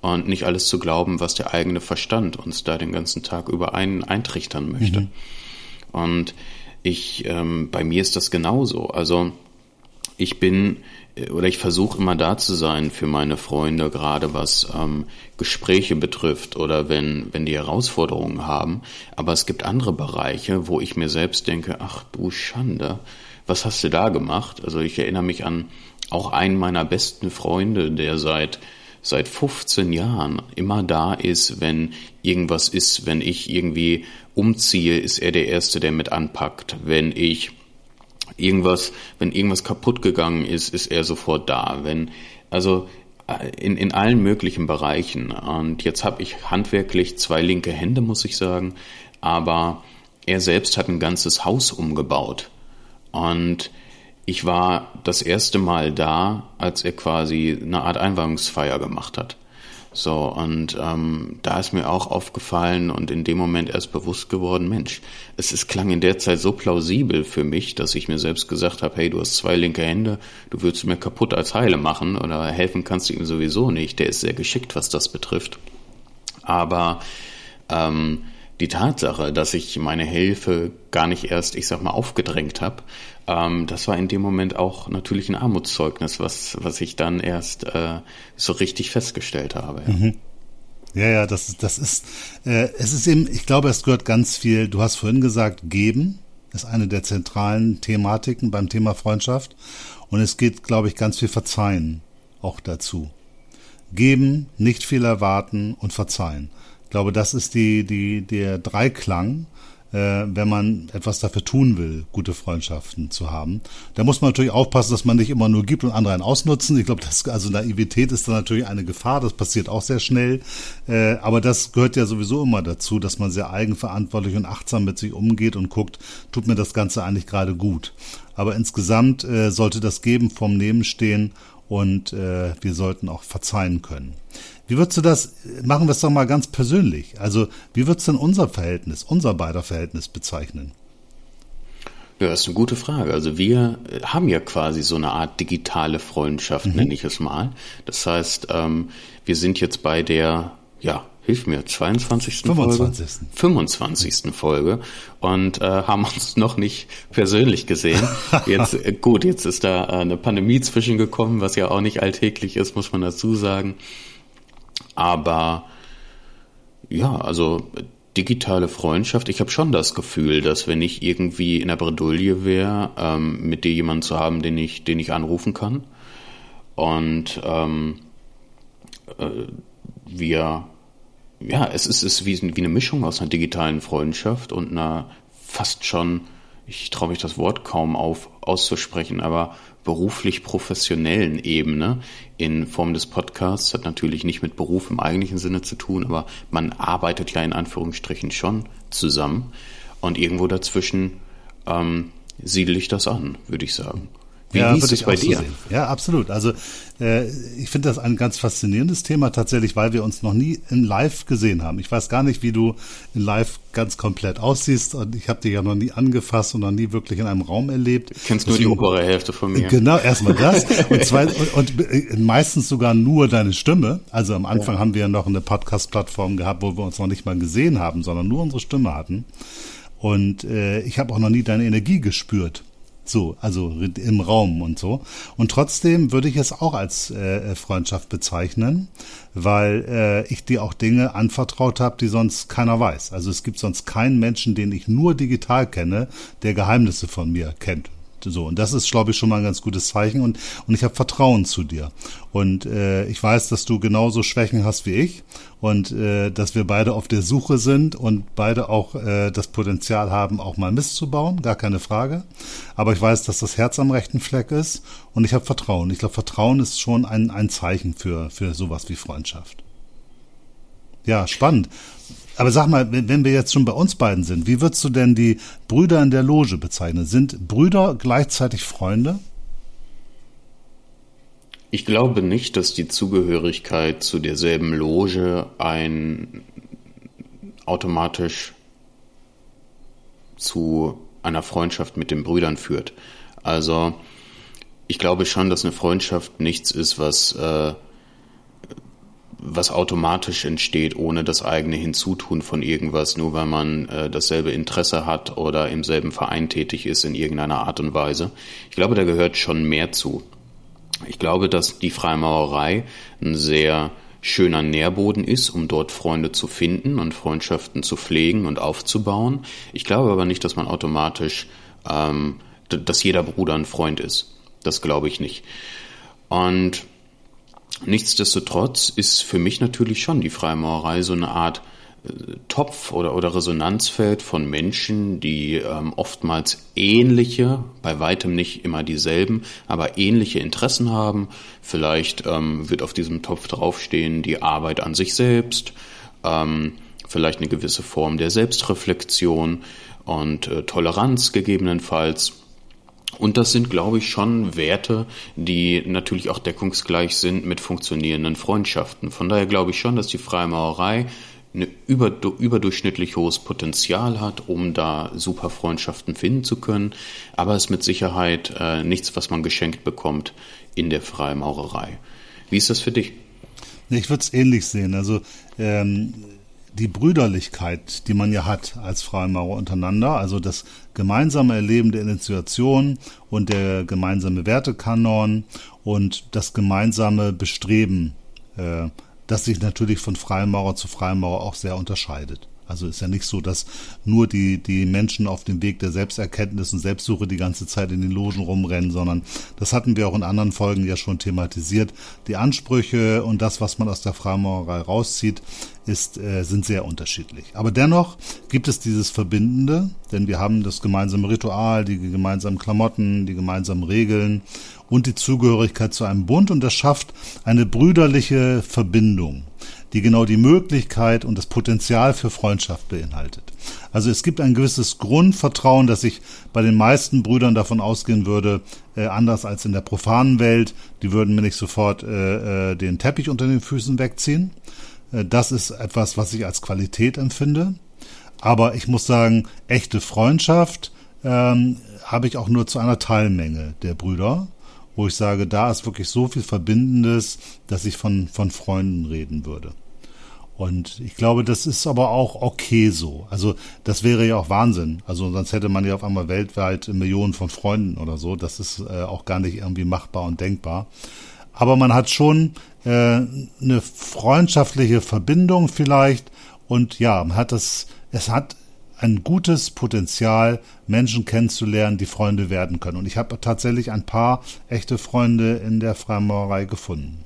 und nicht alles zu glauben, was der eigene Verstand uns da den ganzen Tag über einen eintrichtern möchte. Mhm. Und ich, ähm, bei mir ist das genauso. Also ich bin oder ich versuche immer da zu sein für meine Freunde, gerade was ähm, Gespräche betrifft oder wenn, wenn die Herausforderungen haben. Aber es gibt andere Bereiche, wo ich mir selbst denke, ach du Schande, was hast du da gemacht? Also ich erinnere mich an auch einen meiner besten Freunde, der seit seit 15 Jahren immer da ist, wenn irgendwas ist, wenn ich irgendwie umziehe, ist er der Erste, der mit anpackt. Wenn ich irgendwas, wenn irgendwas kaputt gegangen ist, ist er sofort da. Wenn, also äh, in, in allen möglichen Bereichen. Und jetzt habe ich handwerklich zwei linke Hände, muss ich sagen. Aber er selbst hat ein ganzes Haus umgebaut. Und ich war das erste Mal da, als er quasi eine Art Einweihungsfeier gemacht hat. So, und ähm, da ist mir auch aufgefallen und in dem Moment erst bewusst geworden, Mensch, es, es klang in der Zeit so plausibel für mich, dass ich mir selbst gesagt habe, hey, du hast zwei linke Hände, du würdest mir kaputt als Heile machen oder helfen kannst du ihm sowieso nicht. Der ist sehr geschickt, was das betrifft. Aber ähm, die Tatsache, dass ich meine Hilfe gar nicht erst, ich sag mal, aufgedrängt habe, ähm, das war in dem Moment auch natürlich ein Armutszeugnis, was, was ich dann erst äh, so richtig festgestellt habe. Ja. Mhm. Ja, ja, das, das ist, äh, es ist eben, ich glaube, es gehört ganz viel, du hast vorhin gesagt, geben ist eine der zentralen Thematiken beim Thema Freundschaft. Und es geht, glaube ich, ganz viel Verzeihen auch dazu. Geben, nicht viel erwarten und verzeihen. Ich glaube, das ist die, die, der Dreiklang, wenn man etwas dafür tun will, gute Freundschaften zu haben. Da muss man natürlich aufpassen, dass man nicht immer nur gibt und andere einen ausnutzen. Ich glaube, das, also Naivität ist da natürlich eine Gefahr, das passiert auch sehr schnell. Äh, aber das gehört ja sowieso immer dazu, dass man sehr eigenverantwortlich und achtsam mit sich umgeht und guckt, tut mir das Ganze eigentlich gerade gut. Aber insgesamt äh, sollte das Geben vom Nehmen stehen und äh, wir sollten auch verzeihen können. Wie würdest du das, machen wir es doch mal ganz persönlich. Also, wie würdest du denn unser Verhältnis, unser beider Verhältnis bezeichnen? Ja, das ist eine gute Frage. Also wir haben ja quasi so eine Art digitale Freundschaft, mhm. nenne ich es mal. Das heißt, ähm, wir sind jetzt bei der, ja, hilf mir, 22. 25. Folge? 25. Folge und äh, haben uns noch nicht persönlich gesehen. (laughs) Jetzt, äh, gut, jetzt ist da äh, eine Pandemie zwischengekommen, was ja auch nicht alltäglich ist, muss man dazu sagen. Aber ja, also digitale Freundschaft, ich habe schon das Gefühl, dass wenn ich irgendwie in der Bredouille wäre, ähm, mit dir jemanden zu haben, den ich, den ich anrufen kann. Und ähm, äh, wir, ja, es ist, ist wie, wie eine Mischung aus einer digitalen Freundschaft und einer fast schon, ich traue mich das Wort kaum auf auszusprechen, aber beruflich professionellen Ebene in Form des Podcasts. Hat natürlich nicht mit Beruf im eigentlichen Sinne zu tun, aber man arbeitet ja in Anführungsstrichen schon zusammen. Und irgendwo dazwischen ähm, siedle ich das an, würde ich sagen. Wie ja, ist es bei dir? So ja, absolut. Also äh, ich finde das ein ganz faszinierendes Thema tatsächlich, weil wir uns noch nie in Live gesehen haben. Ich weiß gar nicht, wie du in Live ganz komplett aussiehst und ich habe dich ja noch nie angefasst und noch nie wirklich in einem Raum erlebt. Du kennst nur die obere Hälfte von mir. Genau, erstmal das (laughs) und, zwei, und, und, äh, meistens sogar nur deine Stimme. Also am Anfang ja. haben wir ja noch eine Podcast-Plattform gehabt, wo wir uns noch nicht mal gesehen haben, sondern nur unsere Stimme hatten. Und äh, ich habe auch noch nie deine Energie gespürt. So, also im Raum und so. Und trotzdem würde ich es auch als äh, Freundschaft bezeichnen, weil äh, ich dir auch Dinge anvertraut habe, die sonst keiner weiß. Also es gibt sonst keinen Menschen, den ich nur digital kenne, der Geheimnisse von mir kennt. So, und das ist, glaube ich, schon mal ein ganz gutes Zeichen und, und ich habe Vertrauen zu dir. Und äh, ich weiß, dass du genauso Schwächen hast wie ich und äh, dass wir beide auf der Suche sind und beide auch äh, das Potenzial haben, auch mal Mist zu bauen, gar keine Frage. Aber ich weiß, dass das Herz am rechten Fleck ist und ich habe Vertrauen. Ich glaube, Vertrauen ist schon ein, ein Zeichen für, für sowas wie Freundschaft. Ja, spannend. Aber sag mal, wenn wir jetzt schon bei uns beiden sind, wie würdest du denn die Brüder in der Loge bezeichnen? Sind Brüder gleichzeitig Freunde? Ich glaube nicht, dass die Zugehörigkeit zu derselben Loge ein automatisch zu einer Freundschaft mit den Brüdern führt. Also ich glaube schon, dass eine Freundschaft nichts ist, was äh, was automatisch entsteht, ohne das eigene Hinzutun von irgendwas, nur weil man äh, dasselbe Interesse hat oder im selben Verein tätig ist in irgendeiner Art und Weise. Ich glaube, da gehört schon mehr zu. Ich glaube, dass die Freimaurerei ein sehr schöner Nährboden ist, um dort Freunde zu finden und Freundschaften zu pflegen und aufzubauen. Ich glaube aber nicht, dass man automatisch, ähm, dass jeder Bruder ein Freund ist. Das glaube ich nicht. Und Nichtsdestotrotz ist für mich natürlich schon die Freimaurerei so eine Art äh, Topf oder, oder Resonanzfeld von Menschen, die ähm, oftmals ähnliche, bei weitem nicht immer dieselben, aber ähnliche Interessen haben. Vielleicht ähm, wird auf diesem Topf draufstehen die Arbeit an sich selbst, ähm, vielleicht eine gewisse Form der Selbstreflexion und äh, Toleranz gegebenenfalls. Und das sind, glaube ich, schon Werte, die natürlich auch deckungsgleich sind mit funktionierenden Freundschaften. Von daher glaube ich schon, dass die Freimaurerei ein überdurchschnittlich hohes Potenzial hat, um da super Freundschaften finden zu können. Aber es ist mit Sicherheit äh, nichts, was man geschenkt bekommt in der Freimaurerei. Wie ist das für dich? Ich würde es ähnlich sehen. Also ähm, die Brüderlichkeit, die man ja hat als Freimaurer untereinander, also das gemeinsame Erleben der Initiation und der gemeinsame Wertekanon und das gemeinsame Bestreben, äh, das sich natürlich von Freimaurer zu Freimaurer auch sehr unterscheidet. Also ist ja nicht so, dass nur die, die Menschen auf dem Weg der Selbsterkenntnis und Selbstsuche die ganze Zeit in den Logen rumrennen, sondern das hatten wir auch in anderen Folgen ja schon thematisiert. Die Ansprüche und das, was man aus der Freimaurerei rauszieht, ist, äh, sind sehr unterschiedlich. Aber dennoch gibt es dieses Verbindende, denn wir haben das gemeinsame Ritual, die gemeinsamen Klamotten, die gemeinsamen Regeln und die Zugehörigkeit zu einem Bund und das schafft eine brüderliche Verbindung die genau die Möglichkeit und das Potenzial für Freundschaft beinhaltet. Also es gibt ein gewisses Grundvertrauen, dass ich bei den meisten Brüdern davon ausgehen würde, äh, anders als in der profanen Welt, die würden mir nicht sofort äh, äh, den Teppich unter den Füßen wegziehen. Äh, das ist etwas, was ich als Qualität empfinde. Aber ich muss sagen, echte Freundschaft ähm, habe ich auch nur zu einer Teilmenge der Brüder wo ich sage, da ist wirklich so viel Verbindendes, dass ich von, von Freunden reden würde. Und ich glaube, das ist aber auch okay so. Also das wäre ja auch Wahnsinn. Also sonst hätte man ja auf einmal weltweit Millionen von Freunden oder so. Das ist äh, auch gar nicht irgendwie machbar und denkbar. Aber man hat schon äh, eine freundschaftliche Verbindung vielleicht. Und ja, man hat das, es hat ein gutes Potenzial, Menschen kennenzulernen, die Freunde werden können. Und ich habe tatsächlich ein paar echte Freunde in der Freimaurerei gefunden.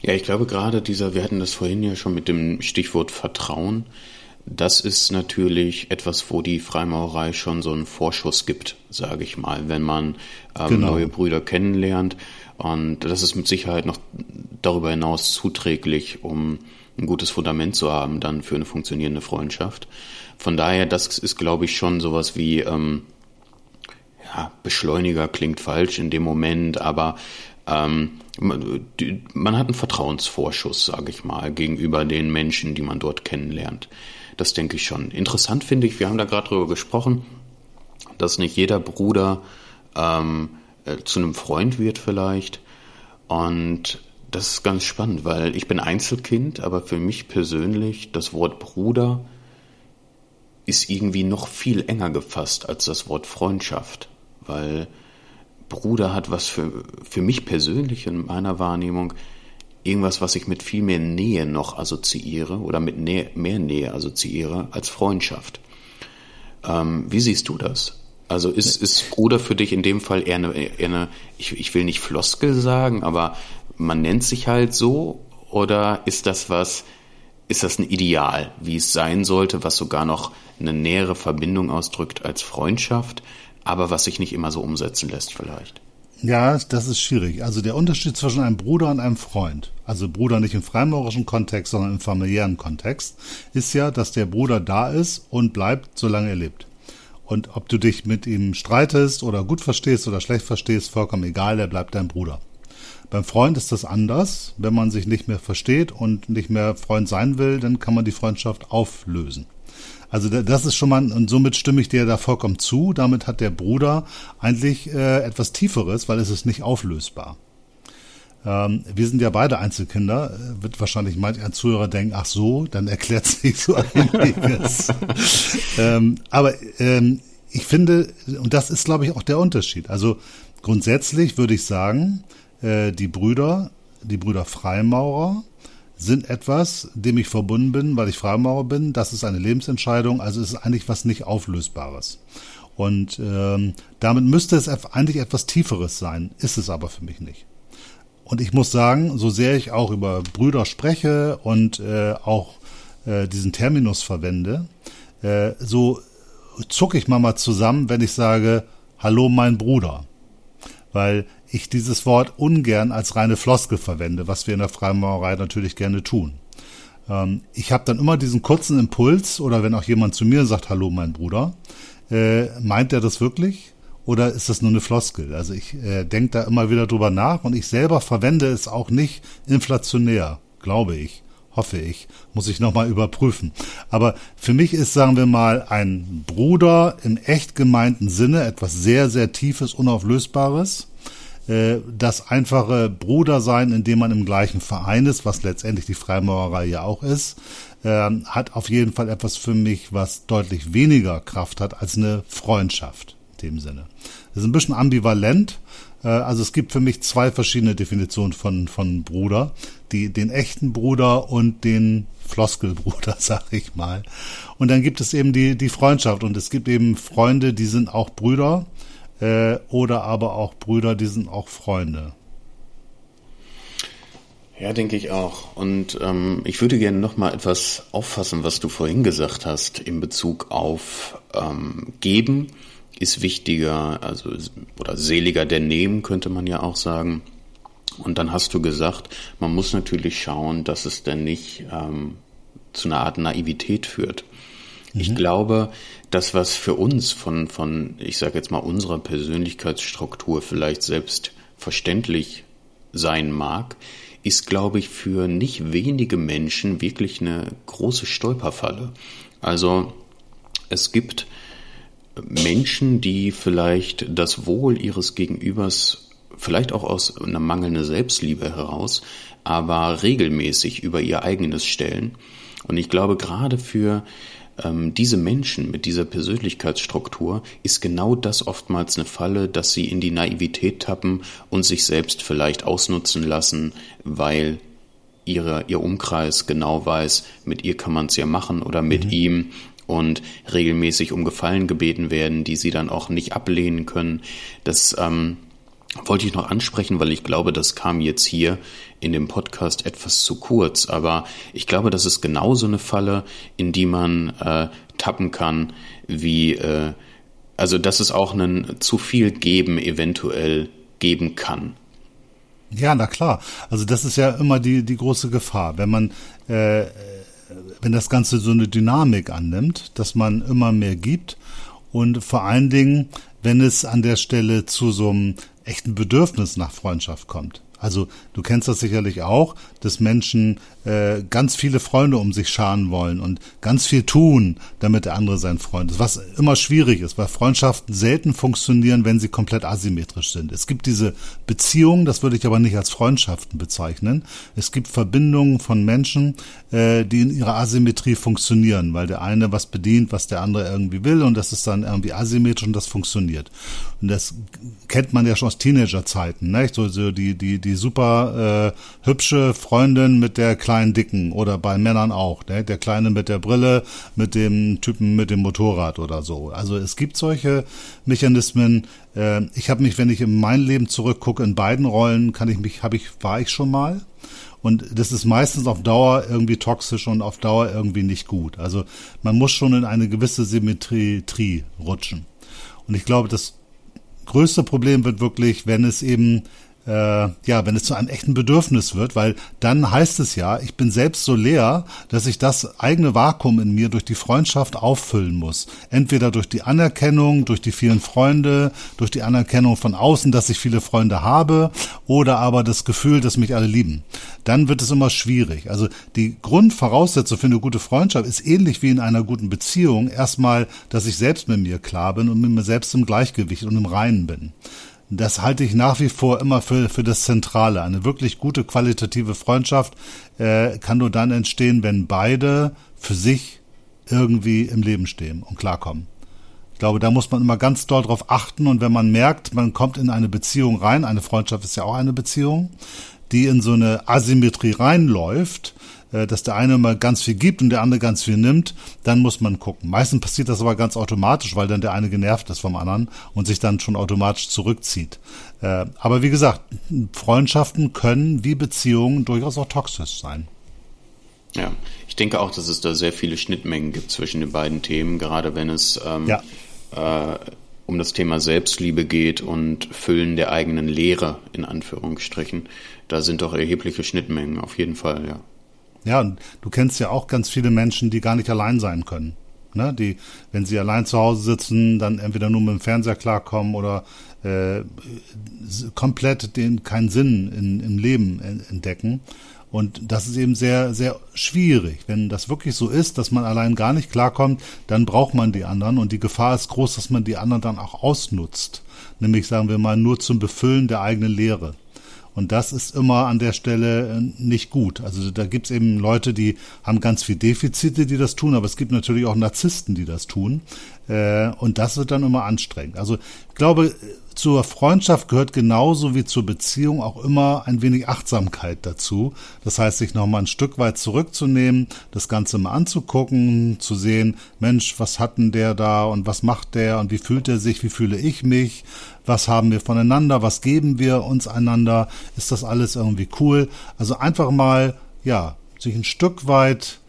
Ja, ich glaube gerade dieser, wir hatten das vorhin ja schon mit dem Stichwort Vertrauen. Das ist natürlich etwas, wo die Freimaurerei schon so einen Vorschuss gibt, sage ich mal, wenn man ähm, genau. neue Brüder kennenlernt. Und das ist mit Sicherheit noch darüber hinaus zuträglich, um ein gutes Fundament zu haben, dann für eine funktionierende Freundschaft. Von daher, das ist, glaube ich, schon sowas wie, ähm, ja, Beschleuniger klingt falsch in dem Moment, aber ähm, man hat einen Vertrauensvorschuss, sage ich mal, gegenüber den Menschen, die man dort kennenlernt. Das denke ich schon. Interessant finde ich, wir haben da gerade drüber gesprochen, dass nicht jeder Bruder ähm, äh, zu einem Freund wird vielleicht. Und das ist ganz spannend, weil ich bin Einzelkind, aber für mich persönlich das Wort Bruder ist irgendwie noch viel enger gefasst als das Wort Freundschaft, weil Bruder hat was für, für mich persönlich in meiner Wahrnehmung irgendwas, was ich mit viel mehr Nähe noch assoziiere oder mit Nähe, mehr Nähe assoziiere als Freundschaft. Ähm, wie siehst du das? Also ist, ist Bruder für dich in dem Fall eher eine, eher eine ich, ich will nicht Floskel sagen, aber man nennt sich halt so oder ist das was, ist das ein Ideal, wie es sein sollte, was sogar noch eine nähere Verbindung ausdrückt als Freundschaft, aber was sich nicht immer so umsetzen lässt vielleicht. Ja, das ist schwierig. Also der Unterschied zwischen einem Bruder und einem Freund, also Bruder nicht im freimaurischen Kontext, sondern im familiären Kontext, ist ja, dass der Bruder da ist und bleibt, solange er lebt. Und ob du dich mit ihm streitest oder gut verstehst oder schlecht verstehst, vollkommen egal, er bleibt dein Bruder. Beim Freund ist das anders. Wenn man sich nicht mehr versteht und nicht mehr Freund sein will, dann kann man die Freundschaft auflösen. Also das ist schon mal, und somit stimme ich dir da vollkommen zu. Damit hat der Bruder eigentlich äh, etwas Tieferes, weil es ist nicht auflösbar. Ähm, wir sind ja beide Einzelkinder. Äh, wird wahrscheinlich manch ein Zuhörer denken, ach so, dann erklärt (laughs) sich so einiges. (laughs) ähm, aber ähm, ich finde, und das ist, glaube ich, auch der Unterschied. Also grundsätzlich würde ich sagen, äh, die Brüder, die Brüder Freimaurer, sind etwas, dem ich verbunden bin, weil ich Freimaurer bin. Das ist eine Lebensentscheidung, also ist es eigentlich was nicht Auflösbares. Und ähm, damit müsste es eigentlich etwas Tieferes sein, ist es aber für mich nicht. Und ich muss sagen, so sehr ich auch über Brüder spreche und äh, auch äh, diesen Terminus verwende, äh, so zucke ich mal zusammen, wenn ich sage, hallo mein Bruder. Weil ich dieses Wort ungern als reine Floskel verwende, was wir in der Freimaurerei natürlich gerne tun. Ähm, ich habe dann immer diesen kurzen Impuls oder wenn auch jemand zu mir sagt, hallo mein Bruder, äh, meint er das wirklich? Oder ist das nur eine Floskel? Also ich äh, denke da immer wieder drüber nach und ich selber verwende es auch nicht inflationär, glaube ich, hoffe ich, muss ich nochmal überprüfen. Aber für mich ist, sagen wir mal, ein Bruder im echt gemeinten Sinne etwas sehr, sehr Tiefes, Unauflösbares das einfache Brudersein, in dem man im gleichen Verein ist, was letztendlich die Freimaurerei ja auch ist, äh, hat auf jeden Fall etwas für mich, was deutlich weniger Kraft hat als eine Freundschaft in dem Sinne. Das ist ein bisschen ambivalent, Äh, also es gibt für mich zwei verschiedene Definitionen von, von Bruder. Die, den echten Bruder und den Floskelbruder, (laughs) sag ich mal. Und dann gibt es eben die, die Freundschaft und es gibt eben Freunde, die sind auch Brüder äh, oder aber auch Brüder, die sind auch Freunde. Ja, denke ich auch. Und ähm, ich würde gerne noch mal etwas auffassen, was du vorhin gesagt hast in Bezug auf ähm, Geben ist wichtiger, also oder seliger denn nehmen, könnte man ja auch sagen. Und dann hast du gesagt, man muss natürlich schauen, dass es denn nicht ähm, zu einer Art Naivität führt. Mhm. Ich glaube, das, was für uns von, von, ich sage jetzt mal, unserer Persönlichkeitsstruktur vielleicht selbstverständlich sein mag, ist, glaube ich, für nicht wenige Menschen wirklich eine große Stolperfalle. Also es gibt Menschen, die vielleicht das Wohl ihres Gegenübers, vielleicht auch aus einer mangelnden Selbstliebe heraus, aber regelmäßig über ihr eigenes stellen. Und ich glaube, gerade für ähm, diese Menschen mit dieser Persönlichkeitsstruktur ist genau das oftmals eine Falle, dass sie in die Naivität tappen und sich selbst vielleicht ausnutzen lassen, weil ihre, ihr Umkreis genau weiß, mit ihr kann man es ja machen oder mit mhm. ihm und regelmäßig um Gefallen gebeten werden, die sie dann auch nicht ablehnen können. Das ähm, wollte ich noch ansprechen, weil ich glaube, das kam jetzt hier in dem Podcast etwas zu kurz. Aber ich glaube, das ist genauso eine Falle, in die man äh, tappen kann, wie äh, also dass es auch einen zu viel geben eventuell geben kann. Ja, na klar. Also das ist ja immer die die große Gefahr, wenn man äh, wenn das Ganze so eine Dynamik annimmt, dass man immer mehr gibt und vor allen Dingen, wenn es an der Stelle zu so einem echten Bedürfnis nach Freundschaft kommt. Also du kennst das sicherlich auch, dass Menschen äh, ganz viele Freunde um sich scharen wollen und ganz viel tun, damit der andere sein Freund ist. Was immer schwierig ist, weil Freundschaften selten funktionieren, wenn sie komplett asymmetrisch sind. Es gibt diese Beziehungen, das würde ich aber nicht als Freundschaften bezeichnen. Es gibt Verbindungen von Menschen, äh, die in ihrer Asymmetrie funktionieren, weil der eine was bedient, was der andere irgendwie will und das ist dann irgendwie asymmetrisch und das funktioniert. Und das kennt man ja schon aus Teenagerzeiten, ne? So, so die die die super äh, hübsche Freundin mit der kleinen Dicken oder bei Männern auch, ne? der Kleine mit der Brille, mit dem Typen mit dem Motorrad oder so. Also es gibt solche Mechanismen. Äh, ich habe mich, wenn ich in mein Leben zurückgucke, in beiden Rollen kann ich mich, habe ich, war ich schon mal. Und das ist meistens auf Dauer irgendwie toxisch und auf Dauer irgendwie nicht gut. Also man muss schon in eine gewisse Symmetrie rutschen. Und ich glaube, das größte Problem wird wirklich, wenn es eben äh, ja, wenn es zu einem echten Bedürfnis wird, weil dann heißt es ja, ich bin selbst so leer, dass ich das eigene Vakuum in mir durch die Freundschaft auffüllen muss. Entweder durch die Anerkennung, durch die vielen Freunde, durch die Anerkennung von außen, dass ich viele Freunde habe, oder aber das Gefühl, dass mich alle lieben. Dann wird es immer schwierig. Also die Grundvoraussetzung für eine gute Freundschaft ist ähnlich wie in einer guten Beziehung erstmal, dass ich selbst mit mir klar bin und mit mir selbst im Gleichgewicht und im Reinen bin. Das halte ich nach wie vor immer für, für das Zentrale. Eine wirklich gute qualitative Freundschaft äh, kann nur dann entstehen, wenn beide für sich irgendwie im Leben stehen und klarkommen. Ich glaube, da muss man immer ganz doll drauf achten und wenn man merkt, man kommt in eine Beziehung rein, eine Freundschaft ist ja auch eine Beziehung, die in so eine Asymmetrie reinläuft, dass der eine mal ganz viel gibt und der andere ganz viel nimmt, dann muss man gucken. Meistens passiert das aber ganz automatisch, weil dann der eine genervt ist vom anderen und sich dann schon automatisch zurückzieht. Äh, aber wie gesagt, Freundschaften können wie Beziehungen durchaus auch toxisch sein. Ja, ich denke auch, dass es da sehr viele Schnittmengen gibt zwischen den beiden Themen, gerade wenn es ähm, ja. äh, um das Thema Selbstliebe geht und Füllen der eigenen Lehre in Anführungsstrichen. Da sind doch erhebliche Schnittmengen, auf jeden Fall, ja. Ja, und du kennst ja auch ganz viele Menschen, die gar nicht allein sein können. Ne? Die, wenn sie allein zu Hause sitzen, dann entweder nur mit dem Fernseher klarkommen oder äh, komplett den keinen Sinn in, im Leben entdecken. Und das ist eben sehr, sehr schwierig. Wenn das wirklich so ist, dass man allein gar nicht klarkommt, dann braucht man die anderen und die Gefahr ist groß, dass man die anderen dann auch ausnutzt. Nämlich, sagen wir mal, nur zum Befüllen der eigenen Lehre. Und das ist immer an der Stelle äh, nicht gut. Also da gibt's eben Leute, die haben ganz viel Defizite, die das tun, aber es gibt natürlich auch Narzissten, die das tun. Äh, und das wird dann immer anstrengend. Also ich glaube, zur Freundschaft gehört genauso wie zur Beziehung auch immer ein wenig Achtsamkeit dazu. Das heißt, sich nochmal ein Stück weit zurückzunehmen, das Ganze mal anzugucken, zu sehen, Mensch, was hat denn der da und was macht der und wie fühlt er sich, wie fühle ich mich, was haben wir voneinander, was geben wir uns einander, ist das alles irgendwie cool? Also einfach mal, ja, sich ein Stück weit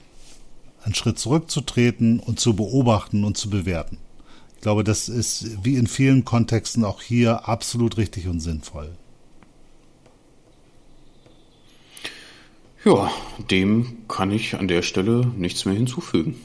einen Schritt zurückzutreten und zu beobachten und zu bewerten. Ich glaube, das ist wie in vielen Kontexten auch hier absolut richtig und sinnvoll. Ja, dem kann ich an der Stelle nichts mehr hinzufügen.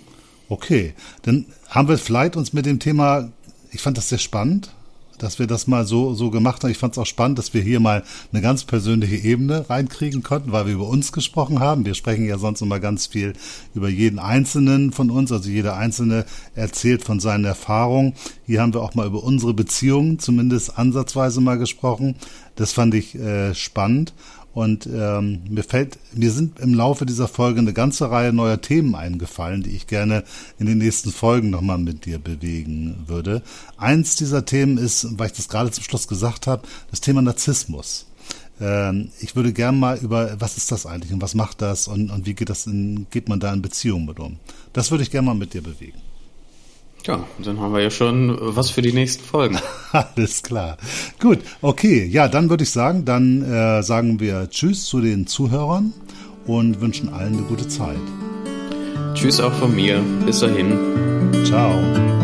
Okay, dann haben wir vielleicht uns mit dem Thema, ich fand das sehr spannend, dass wir das mal so, so gemacht haben. Ich fand es auch spannend, dass wir hier mal eine ganz persönliche Ebene reinkriegen konnten, weil wir über uns gesprochen haben. Wir sprechen ja sonst immer ganz viel über jeden Einzelnen von uns. Also jeder Einzelne erzählt von seinen Erfahrungen. Hier haben wir auch mal über unsere Beziehungen zumindest ansatzweise mal gesprochen. Das fand ich äh, spannend. Und ähm, mir fällt, mir sind im Laufe dieser Folge eine ganze Reihe neuer Themen eingefallen, die ich gerne in den nächsten Folgen nochmal mit dir bewegen würde. Eins dieser Themen ist, weil ich das gerade zum Schluss gesagt habe, das Thema Narzissmus. Ähm, ich würde gern mal über, was ist das eigentlich und was macht das und, und wie geht das in, geht man da in Beziehungen mit um? Das würde ich gerne mal mit dir bewegen. Ja, dann haben wir ja schon was für die nächsten Folgen. (laughs) Alles klar. Gut, okay. Ja, dann würde ich sagen, dann äh, sagen wir Tschüss zu den Zuhörern und wünschen allen eine gute Zeit. Tschüss auch von mir. Bis dahin. Ciao.